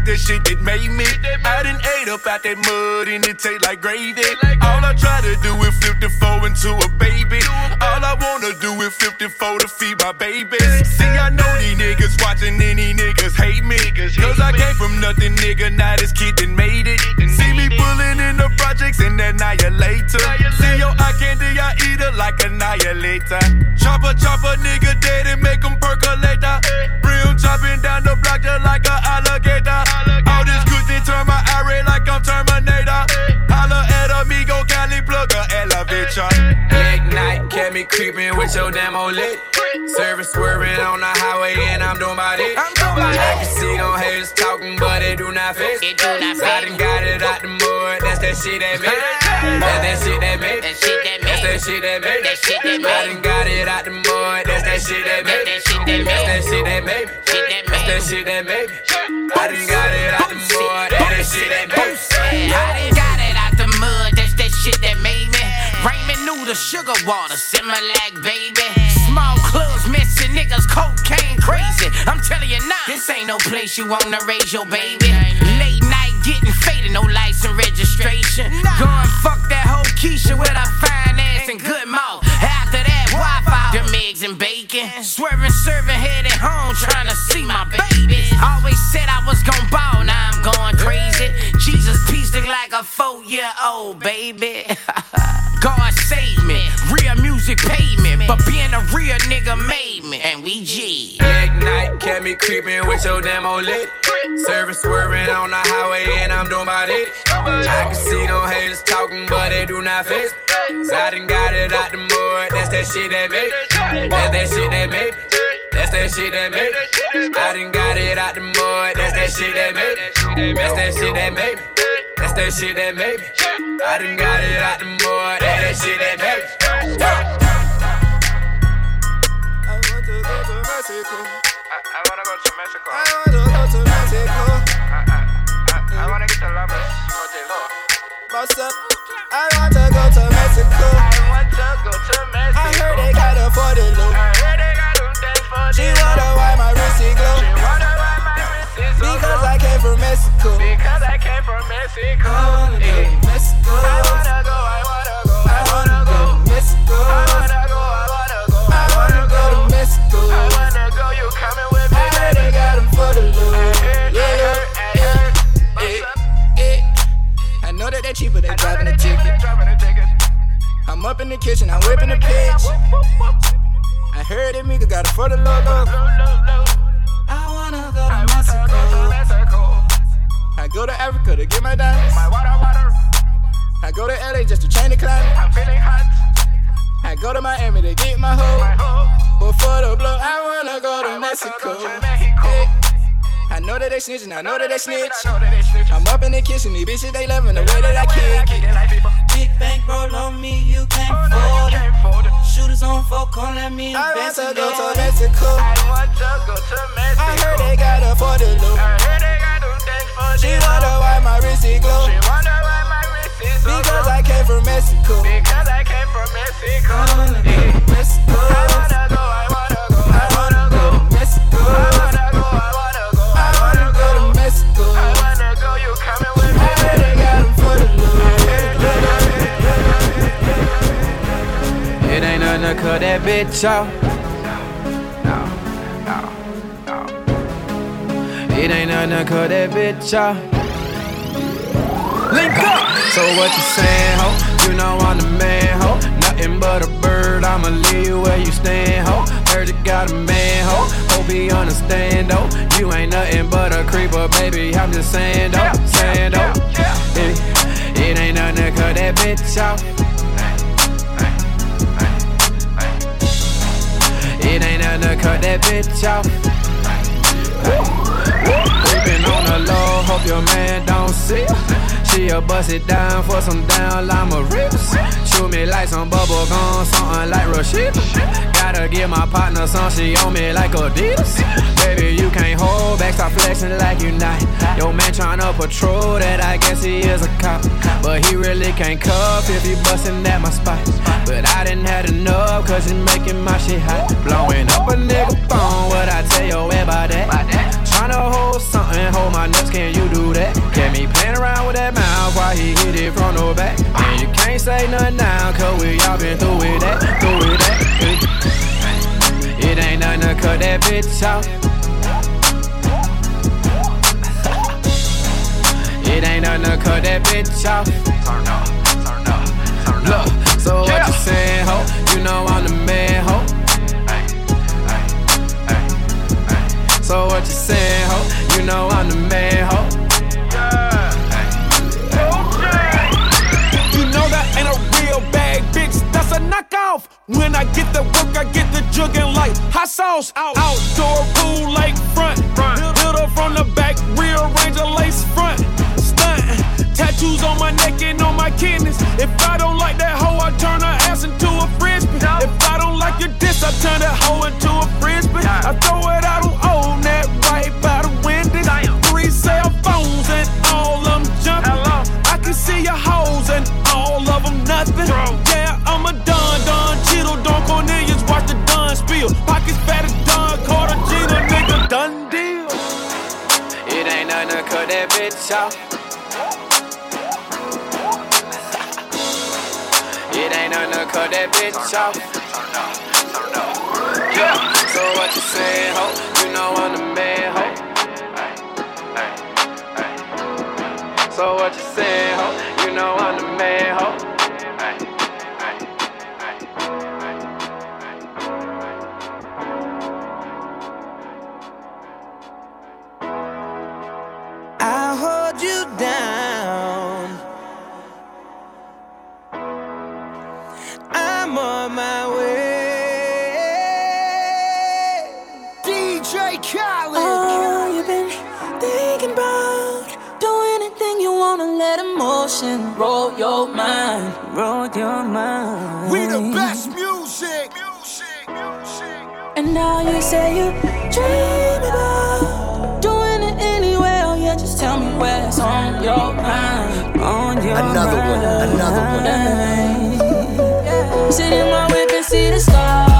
mud, that shit that made me. I done ate up out that mud and it taste like gravy. All I try to do is flip the four into a baby. All I wanna do is flip the four to feed my babies. See, I know these niggas watching any niggas hate me. Cause I came from nothing, nigga. Now this kid done made it. See me pulling in the projects and annihilator. See yo, I candy, I eat it like annihilator. Chopper, chopper, nigga dead and make him percolator. Brim chopping down the block just like a alligator. All this cushion turn my eye like I'm Terminator. Holla at a amigo, Cali plug a elevator. Late night, kept me creeping with your damn demo lit. Service swerving on the highway and I'm doing my it. I can see them haters talking, but they do not fit. I done got it out the mud, that's that shit that made it. That's that shit that made it. That shit that made it. I done got it out the mud, that's that shit that made it. That's that shit that made it. That's that shit that made it. I done got it out the mud, that's that shit that made it. I done got it out the mud, that's that shit that made me. Raymond knew the sugar water, Similac, baby. Small clubs, missing niggas, cocaine crazy. I'm telling you now, this ain't no place you wanna raise your baby. Late night getting faded, no license registration. Going fuck that whole Keisha with her fine ass and good mouth. After that, Wi-Fi, them eggs and bacon. Swerving, serving, headed home, trying to see my baby. Always said I was gon' ball, now I'm going crazy. It like a four-year-old baby. God save me, real music paid me, but being a real nigga made me, and we G. Late night, kept me creeping with your demo lit. Service swerving on the highway and I'm doing my it. I can see them haters talking, but they do not fit. So I done got it out the mud, that's that shit that made. That's that shit that made. That's that shit that made it. I done got it out the mud, that's that shit that made it. That's that shit that made it. That's that shit that made me. I done got it out the mud. That's that shit that made me. I want to go to Mexico. I, I wanna go to Mexico. I want to go to Mexico. I, I, I, I wanna get the lovers all. Boss up. I want to go to Mexico. I want to go to Mexico. I heard they got a 40 loop. From Mexico. Because I came from Mexico. I wanna go to Mexico. I wanna go, I wanna go, I wanna go to Mexico. I wanna go, I wanna go, I wanna go to Mexico. I wanna go, you coming with me? I heard they got them for the loot. Yeah, yeah. Eh, eh. I know that they're cheaper, they driving a ticket. I'm up in the kitchen, I'm whipping the pitch. I heard that Mika got it for the logo. I wanna go to Mexico. I go to Africa to get my diamonds. My water, water. I go to LA just to change the climate. I'm feeling hot. I go to Miami to get my hoe. My But for the blow, I wanna go to Mexico. Hey. I know that they snitching, I know that they snitch. I'm up in the kitchen, these bitches they loving the way that I kick it. Big bank roll on me, you can't afford it. Shooters on four, come let me I want invest to go to. Mexico. I want to go to Mexico. I heard they got a 40 loop. She wonder why my wrist is glow. She wonder why my wrist is so Because I came from Mexico. Because I came from Mexico. I wanna go to Mexico. I wanna go, I wanna go, I wanna go to Mexico. I wanna go, I wanna go, I wanna go to Mexico. I wanna go, you coming with me? I got them for the loot. It ain't nothing to cut that bitch off. It ain't nothing to cut that bitch off. Link up. So what you saying, ho? You know I'm the man, ho. Nothing but a bird. I'ma leave you where you stand, ho. Heard you got a man, ho. Hope he understand, though. You ain't nothing but a creeper, baby. I'm just saying, though. Saying, though. It, it ain't nothing to cut that bitch off. It ain't nothing to cut that bitch off. On the low, hope your man don't see. She'll bust it down for some down lima rips. Shoot me like some bubble gum, something like Rashida. Gotta give my partner some, she on me like Adidas. Baby, you can't hold back, stop flexing like you not. Your man tryna patrol that, I guess he is a cop. But he really can't cuff if he bustin' at my spot. But I didn't have enough, cause he making my shit hot. Blowing up a nigga phone, what I tell you about that? Tryna hold something, hold my nuts, can you do that? Get me playing around with that mouth while he hit it from the back. And you can't say nothing now, cause we all been through with eh, that, through with eh, that. Eh. It ain't nothing to cut that bitch off. It ain't nothing to cut that bitch off. Turn up, turn up, turn up. Look, so what you saying, ho? You know I'm the man, ho. So what you saying, ho? You know I'm the man, ho. You know that ain't a real bag, bitch. That's a knockoff. When I get the work, I get the jugging like hot sauce. Out. Outdoor pool, lake front. Build up from the back, rearrange a lace front. Stunt. Tattoos on my neck and on my kidneys. If I don't like that hoe, I turn her ass into a frisbee. If I don't like your diss, I turn that hoe into a frisbee. I throw it out on old net right by the window. Three cell phones and all of them jumping. I can see your hoes and all of them nothing. Yeah, I'm a Don Don Cheeto, Don Cornelius, watch the Don spill. Pockets fat as Don Carter, Gina, nigga, done deal. It ain't nothing to cut that bitch off. It ain't nothing to cut that bitch off. So what you saying, ho? You know I'm the man, ho. So what you saying, ho? You know I'm the man, ho. Let emotion roll your mind, roll your mind. We the best music. And now you say you dream about doing it anyway. Oh yeah, just tell me where's on your mind, on your Another one, mind. another one. Sit in my whip and see the stars,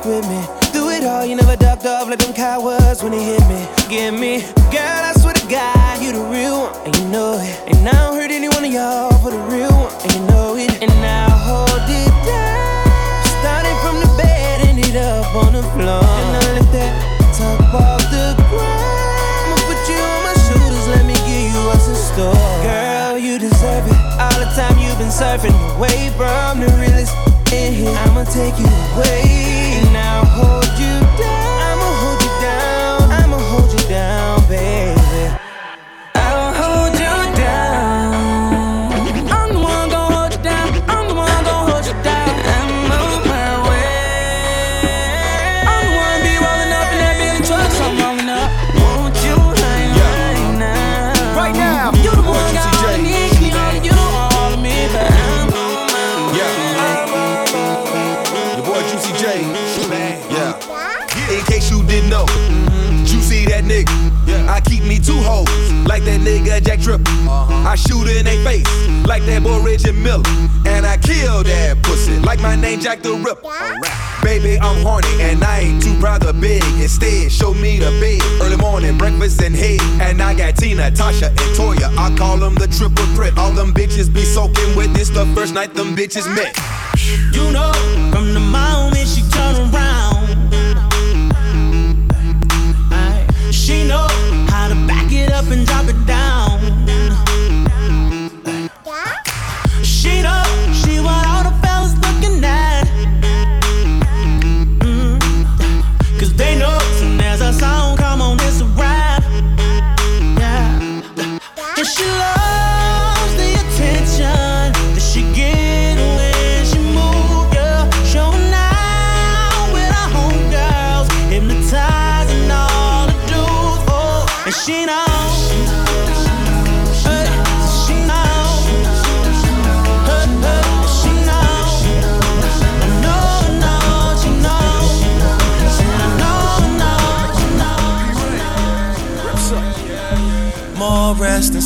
stuck with me. Through it all, you never ducked off like them cowards when they hit me. Give me, girl, I swear to God, you the real one, and you know it. And I don't hurt any one of y'all for the real one, and you know it. And I'll hold it down. Starting from the bed, ended up on the floor. And I let that top off the ground. I'ma put you on my shoulders, let me give you what's in store. Girl, you deserve it. All the time you've been surfing away from the realest. I'ma take you away. And like that boy Reggie Miller. And I kill that pussy, like my name Jack the Ripper. Baby, I'm horny, and I ain't too proud beg. Instead, show me the bed. Early morning, breakfast and head. And I got Tina, Tasha, and Toya. I call them the triple threat. All them bitches be soaking with this the first night them bitches met. You know,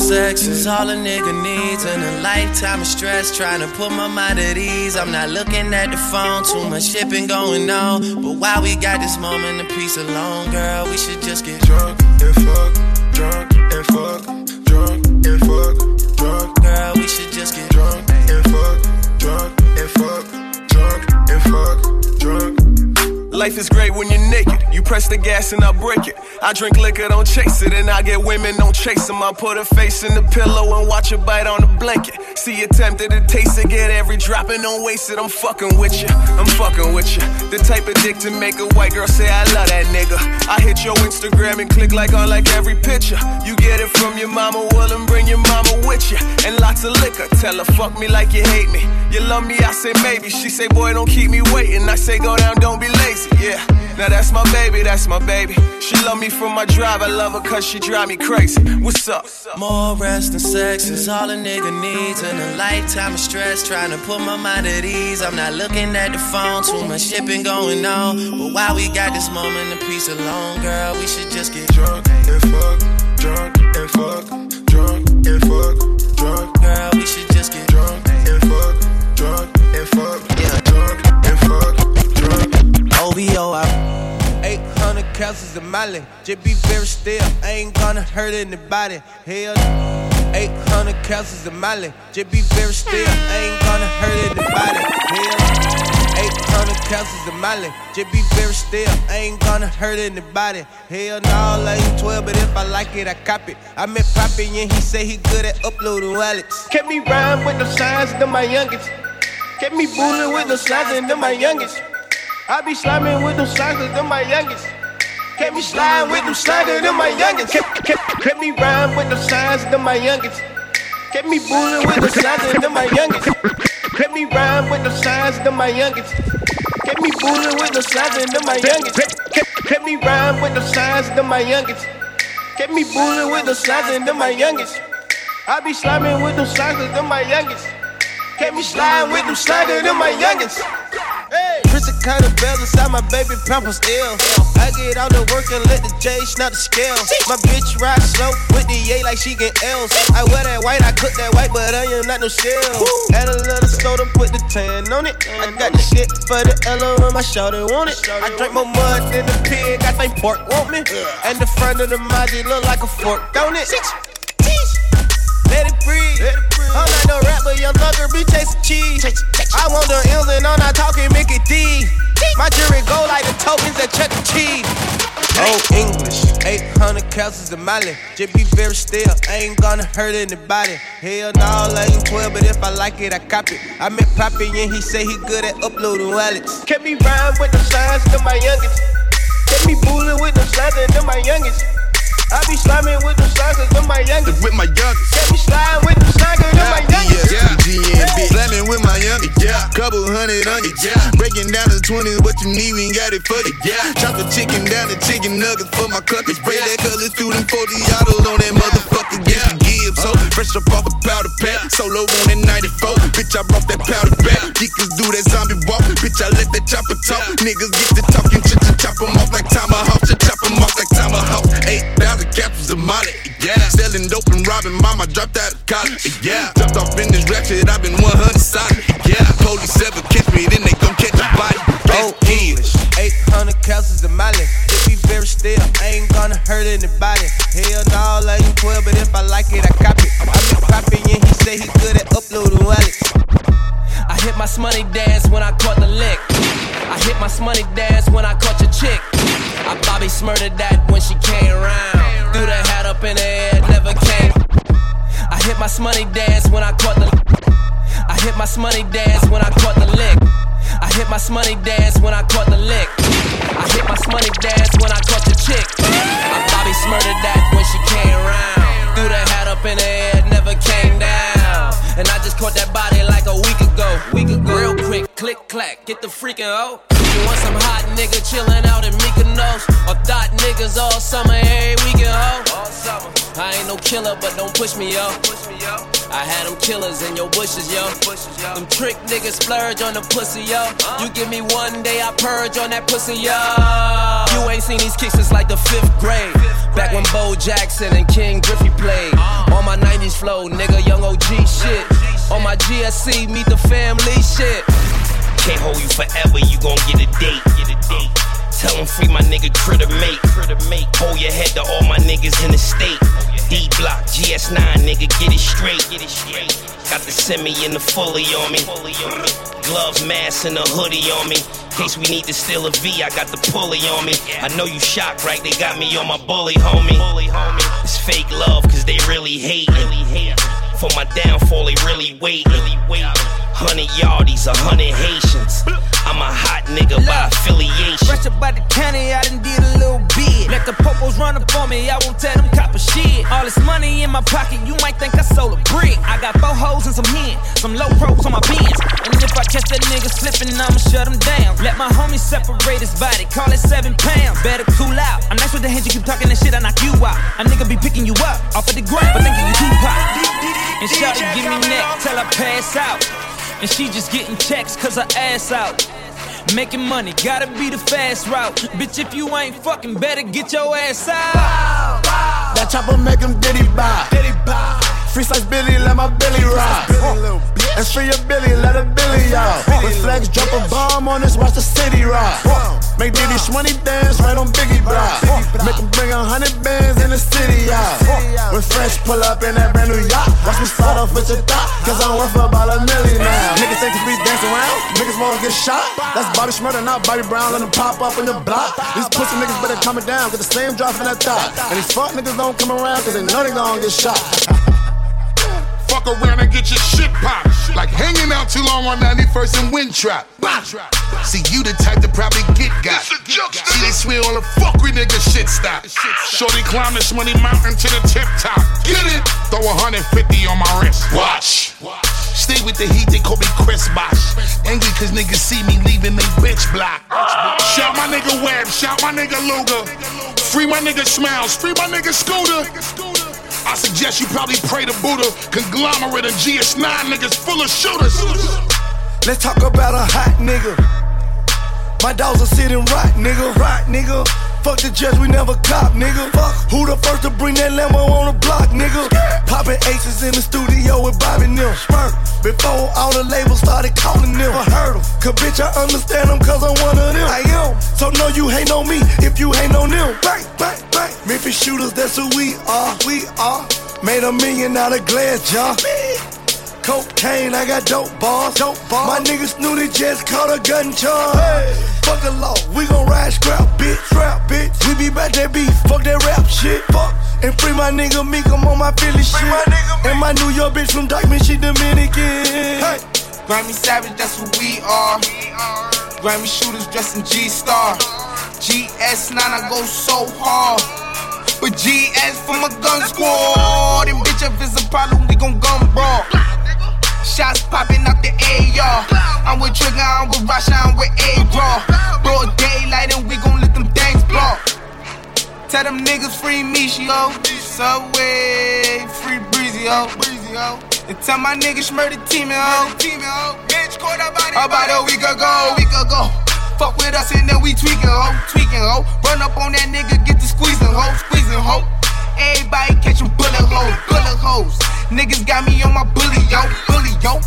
sex is all a nigga needs. And a lifetime of stress trying to put my mind at ease. I'm not looking at the phone, too much shipping going on. But while we got this moment of peace alone, girl, we should just get drunk and fuck, drunk and fuck, drunk and fuck, Life is great when you're naked. You press the gas and I break it. I drink liquor, don't chase it. And I get women, don't chase them. I put a face in the pillow and watch her bite on the blanket. See you tempted to taste it, get every drop and don't waste it. I'm fucking with you, I'm fucking with you. The type of dick to make a white girl say, I love that nigga. I hit your Instagram and click like on like every picture. You get it from your mama, well, and bring your mama with you. And lots of liquor, tell her, fuck me like you hate me. You love me, I say maybe. She say, boy, don't keep me waiting. I say, go down, don't be lazy. Yeah, now that's my baby, that's my baby. She love me for my drive, I love her cause she drive me crazy. What's up? More rest and sex is all a nigga needs. And a lifetime of stress trying to put my mind at ease. I'm not looking at the phone, too much shipping going on. But while we got this moment of peace alone, girl, we should just get drunk and fuck, drunk and fuck, drunk and fuck, drunk. Girl, we should just get drunk and fuck, drunk and fuck, OVO, I 800 calories of Molly. Just be very still. I ain't gonna hurt anybody. Hell, 800 calories of Molly. Just be very still. I ain't gonna hurt anybody. Hell, 800 calories of Molly. Just be very still. I ain't gonna hurt anybody. Hell no, I ain't 12, but if I like it, I copy. I met Poppy and he say he good at uploading wallets. Kept me rhyme with the signs, them my youngest. Kept me bullying with the signs, them my youngest. I be sliming with them slackers, them my youngest. Kept me sliding with them slackers, them my youngest. Kept, kept, me rhyme with the signs, them my youngest. Kept me bullying with the slackers, them my youngest. Kept me rhyme with the signs, them my youngest. Kept me bullying with the slackers, them my youngest. Kept me rhyme with the signs, them my youngest. Kept me bullying with the slackers, them my youngest. I be sliming with them slackers, them my youngest. Kept me sliding with them slackers, them my youngest. Prison kind of bells inside my baby pampers ill. I get out to work and let the J snap the scale. My bitch ride slow with the A like she get L's. I wear that white, I cook that white, but I am not no shell. Add a little soda, put the tan on it. I got the shit for the Ella on my shoulder, want it. I drink more mud than the pig, I think pork want me. And the front of the Maji look like a fork, don't it? Let it breathe. I'm not no rapper, young be chasing cheese. I want the M's and I'm not talking Mickey D. My jury go like the tokens at Chuck E. Cheese. Oh, English, 800 calories a mile. Just be very still, I ain't gonna hurt anybody. Hell no, I ain't 12, but if I like it, I cop it. I met Poppy and he say he good at uploading wallets. Kept me rhyme with the signs, them my youngest. Kept me bullying with the signs, them my youngest. I be sliming with the slackers, them my youngest. With my youngest. Get me slime with the slackers, them my youngest. Yeah, GNB. Slamming with my youngest. Yeah. Couple hundred on it. Yeah. Breaking down the 20s, what you need, we ain't got it for you. Yeah. Chop the chicken down the chicken nuggets for my cluckers. Spray that colors through them 40 autos on that motherfucker. Yeah. So fresh up off a powder pack. Solo on that 94. Bitch, I brought that powder back. Geekers do that zombie walk. Bitch, I let that chopper talk. Niggas get to talking, ch ch chop 'em off like tomahawk. Ch chop 'em off like tomahawk. 8,000 capsules of molly. Yeah. Selling dope and robbing mama dropped out of college. Yeah. Jumped off in this ratchet, I've been 100 solid. Yeah. Police ever catch me, then they gon' catch a body. Oh, English. 800 calories a mile. Just be very still. I ain't gonna hurt anybody. Hell no, I ain't 12, but if I like it, I copy. I met Poppy and he say he good at uploading wallets. I hit my Shmoney dance when I caught the lick. I hit my Shmoney dance when I caught your chick. I Bobby smurdered that when she came around. Threw the hat up in the air, never came. I hit my Shmoney dance when I caught the. I hit my Shmoney dance when I caught the lick. I hit my Shmoney dance when I caught the lick. I hit my Shmoney dance when I caught the chick. I Bobby smurdered that when she came around. Threw the hat up in the air, never came down. And I just caught that body like a week ago. Week ago. Real quick, click clack, get the freaking hoe. You want some hot nigga chillin' out in Mykonos? Or thought niggas all summer, every weekend, ho? I ain't no killer, but don't push me, yo. I had them killers in your bushes, yo. Them trick niggas splurge on the pussy, yo. You give me one day, I purge on that pussy, yo. You ain't seen these kicks since like the fifth grade. Back when Bo Jackson and Ken Griffey played. On my 90s flow, nigga, young OG shit. On my GSC, meet the family shit. Can't hold you forever, you gon' get a date. Get a date. Tell him free my nigga critter mate. Critter mate. Hold your head to all my niggas in the state. D block, GS9, nigga, get it straight. Get it straight. Got the semi and the fully on me. Gloves, mask, and a hoodie on me. In case we need to steal a V, I got the pulley on me. I know you shocked, right? They got me on my bully, homie. It's fake love, cause they really hate. For my downfall, they really wait. Hundred yardies, a hundred Haitians. I'm a hot nigga by affiliation. Fresh up by the county, I done did a little bit. Let the popos run up on me, I won't tell them copper shit. All this money in my pocket, you might think I sold a brick. I got four hoes and some hen, some low pros on my pins. And if I catch that nigga slipping, I'ma shut him down. Let my homie separate his body, call it seven pounds. Better cool out. I'm nice with the hands, you keep talking that shit, I knock you out. A nigga be picking you up off of the ground, but thinking you too pop. And shawty give me neck till I pass out. And she just getting checks cause her ass out. Making money, gotta be the fast route. Bitch, if you ain't fucking, better get your ass out. That chopper make him diddy bop. Free size Billy, let my Billy rock. And free your Billy, let a Billy out. With flex, drop a bomb on us, watch the city rock. Make Diddy Shmoney dance right on Biggie block. Make him bring a hundred bands in the city out. When Fresh pull up in that brand new yacht, watch me start off with your thought, cause I'm worth about a million now. Niggas think we dance around, niggas wanna get shot. That's Bobby Shmurda, not Bobby Brown, let them pop up in the block. These pussy niggas better calm it down, cause the same drop in that thought. And these fuck niggas don't come around, cause they know they gon' get shot. Fuck around and get your shit popped. Like hanging out too long on 91st and Winthrop. See, you the type to probably get got. See, they swear all the fuckery nigga shit stop. Shorty climb this money mountain to the tip top. Get it? Throw 150 on my wrist. Watch. Stay with the heat, they call me Chris Bosh. Angry cause niggas see me leaving they bitch block. Shout my nigga Webb, shout my nigga Luger. Free my nigga Smiles, free my nigga Scooter. I suggest you probably pray to Buddha. Conglomerate and GS9 niggas full of shooters. Let's talk about a hot nigga. My dogs are sitting right, nigga. Right, nigga. Fuck the judge, we never cop, nigga. Fuck. Who the first to bring that Lambo on the block, nigga? Popping aces in the studio with Bobby Nim. Spurt. Before all the labels started calling them. I heard 'em. Cause bitch, I understand them cause I'm one of them. I am. So no, you hate on me if you hate on them. Bang, bang, bang. Memphis shooters, that's who we are. We are. Made a million out of glass jar. Cocaine, I got dope bars. Dope bars. My niggas knew they just caught a gun charge. Fuck the law, we gon' ride scrap, bitch. Scrap, bitch. We be back that beef, fuck that rap shit. Fuck. And free my nigga Meek, I'm on my Philly shit. My and my New York bitch from Dyckman, she Dominican. Hey. Grammy Savage, that's who we are. Grammy shooters dressed in G Star. GS9, I go so hard. But GS for my gun squad. And bitch, if it's a problem, we gon' gun brawl. Shots popping out the AR. I'm with Trigger, I'm with Rasha, I'm with A-Raw. Broad daylight, and we gon' let them things blow. Tell them niggas free me, she yo. Subway, free Breezy, ho. Breezy. And tell my niggas murder team, ho. Team, ho. Bitch, caught it. About a week ago, week ago. Fuck with us and then we tweaking, ho. Tweaking, ho. Run up on that nigga, get the squeezing, ho. Squeezing, ho. Everybody catching bullet holes, bullet holes. Niggas got me on my bully, yo, bully, yo.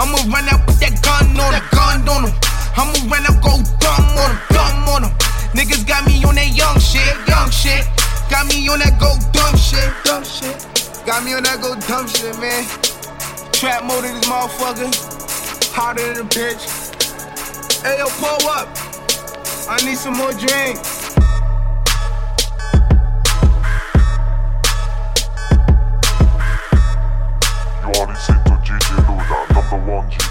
I'ma run out with that gun on him, gun on him. I'ma run out, go dumb on him, dumb on him. Niggas got me on that young shit, young shit. Got me on that go dumb shit, dumb shit. Got me on that go dumb shit, man. Trap mode in this motherfucker. Hotter than a bitch. Hey, yo, pull up. I need some more drink. G1 is into DJ Louda, number one G.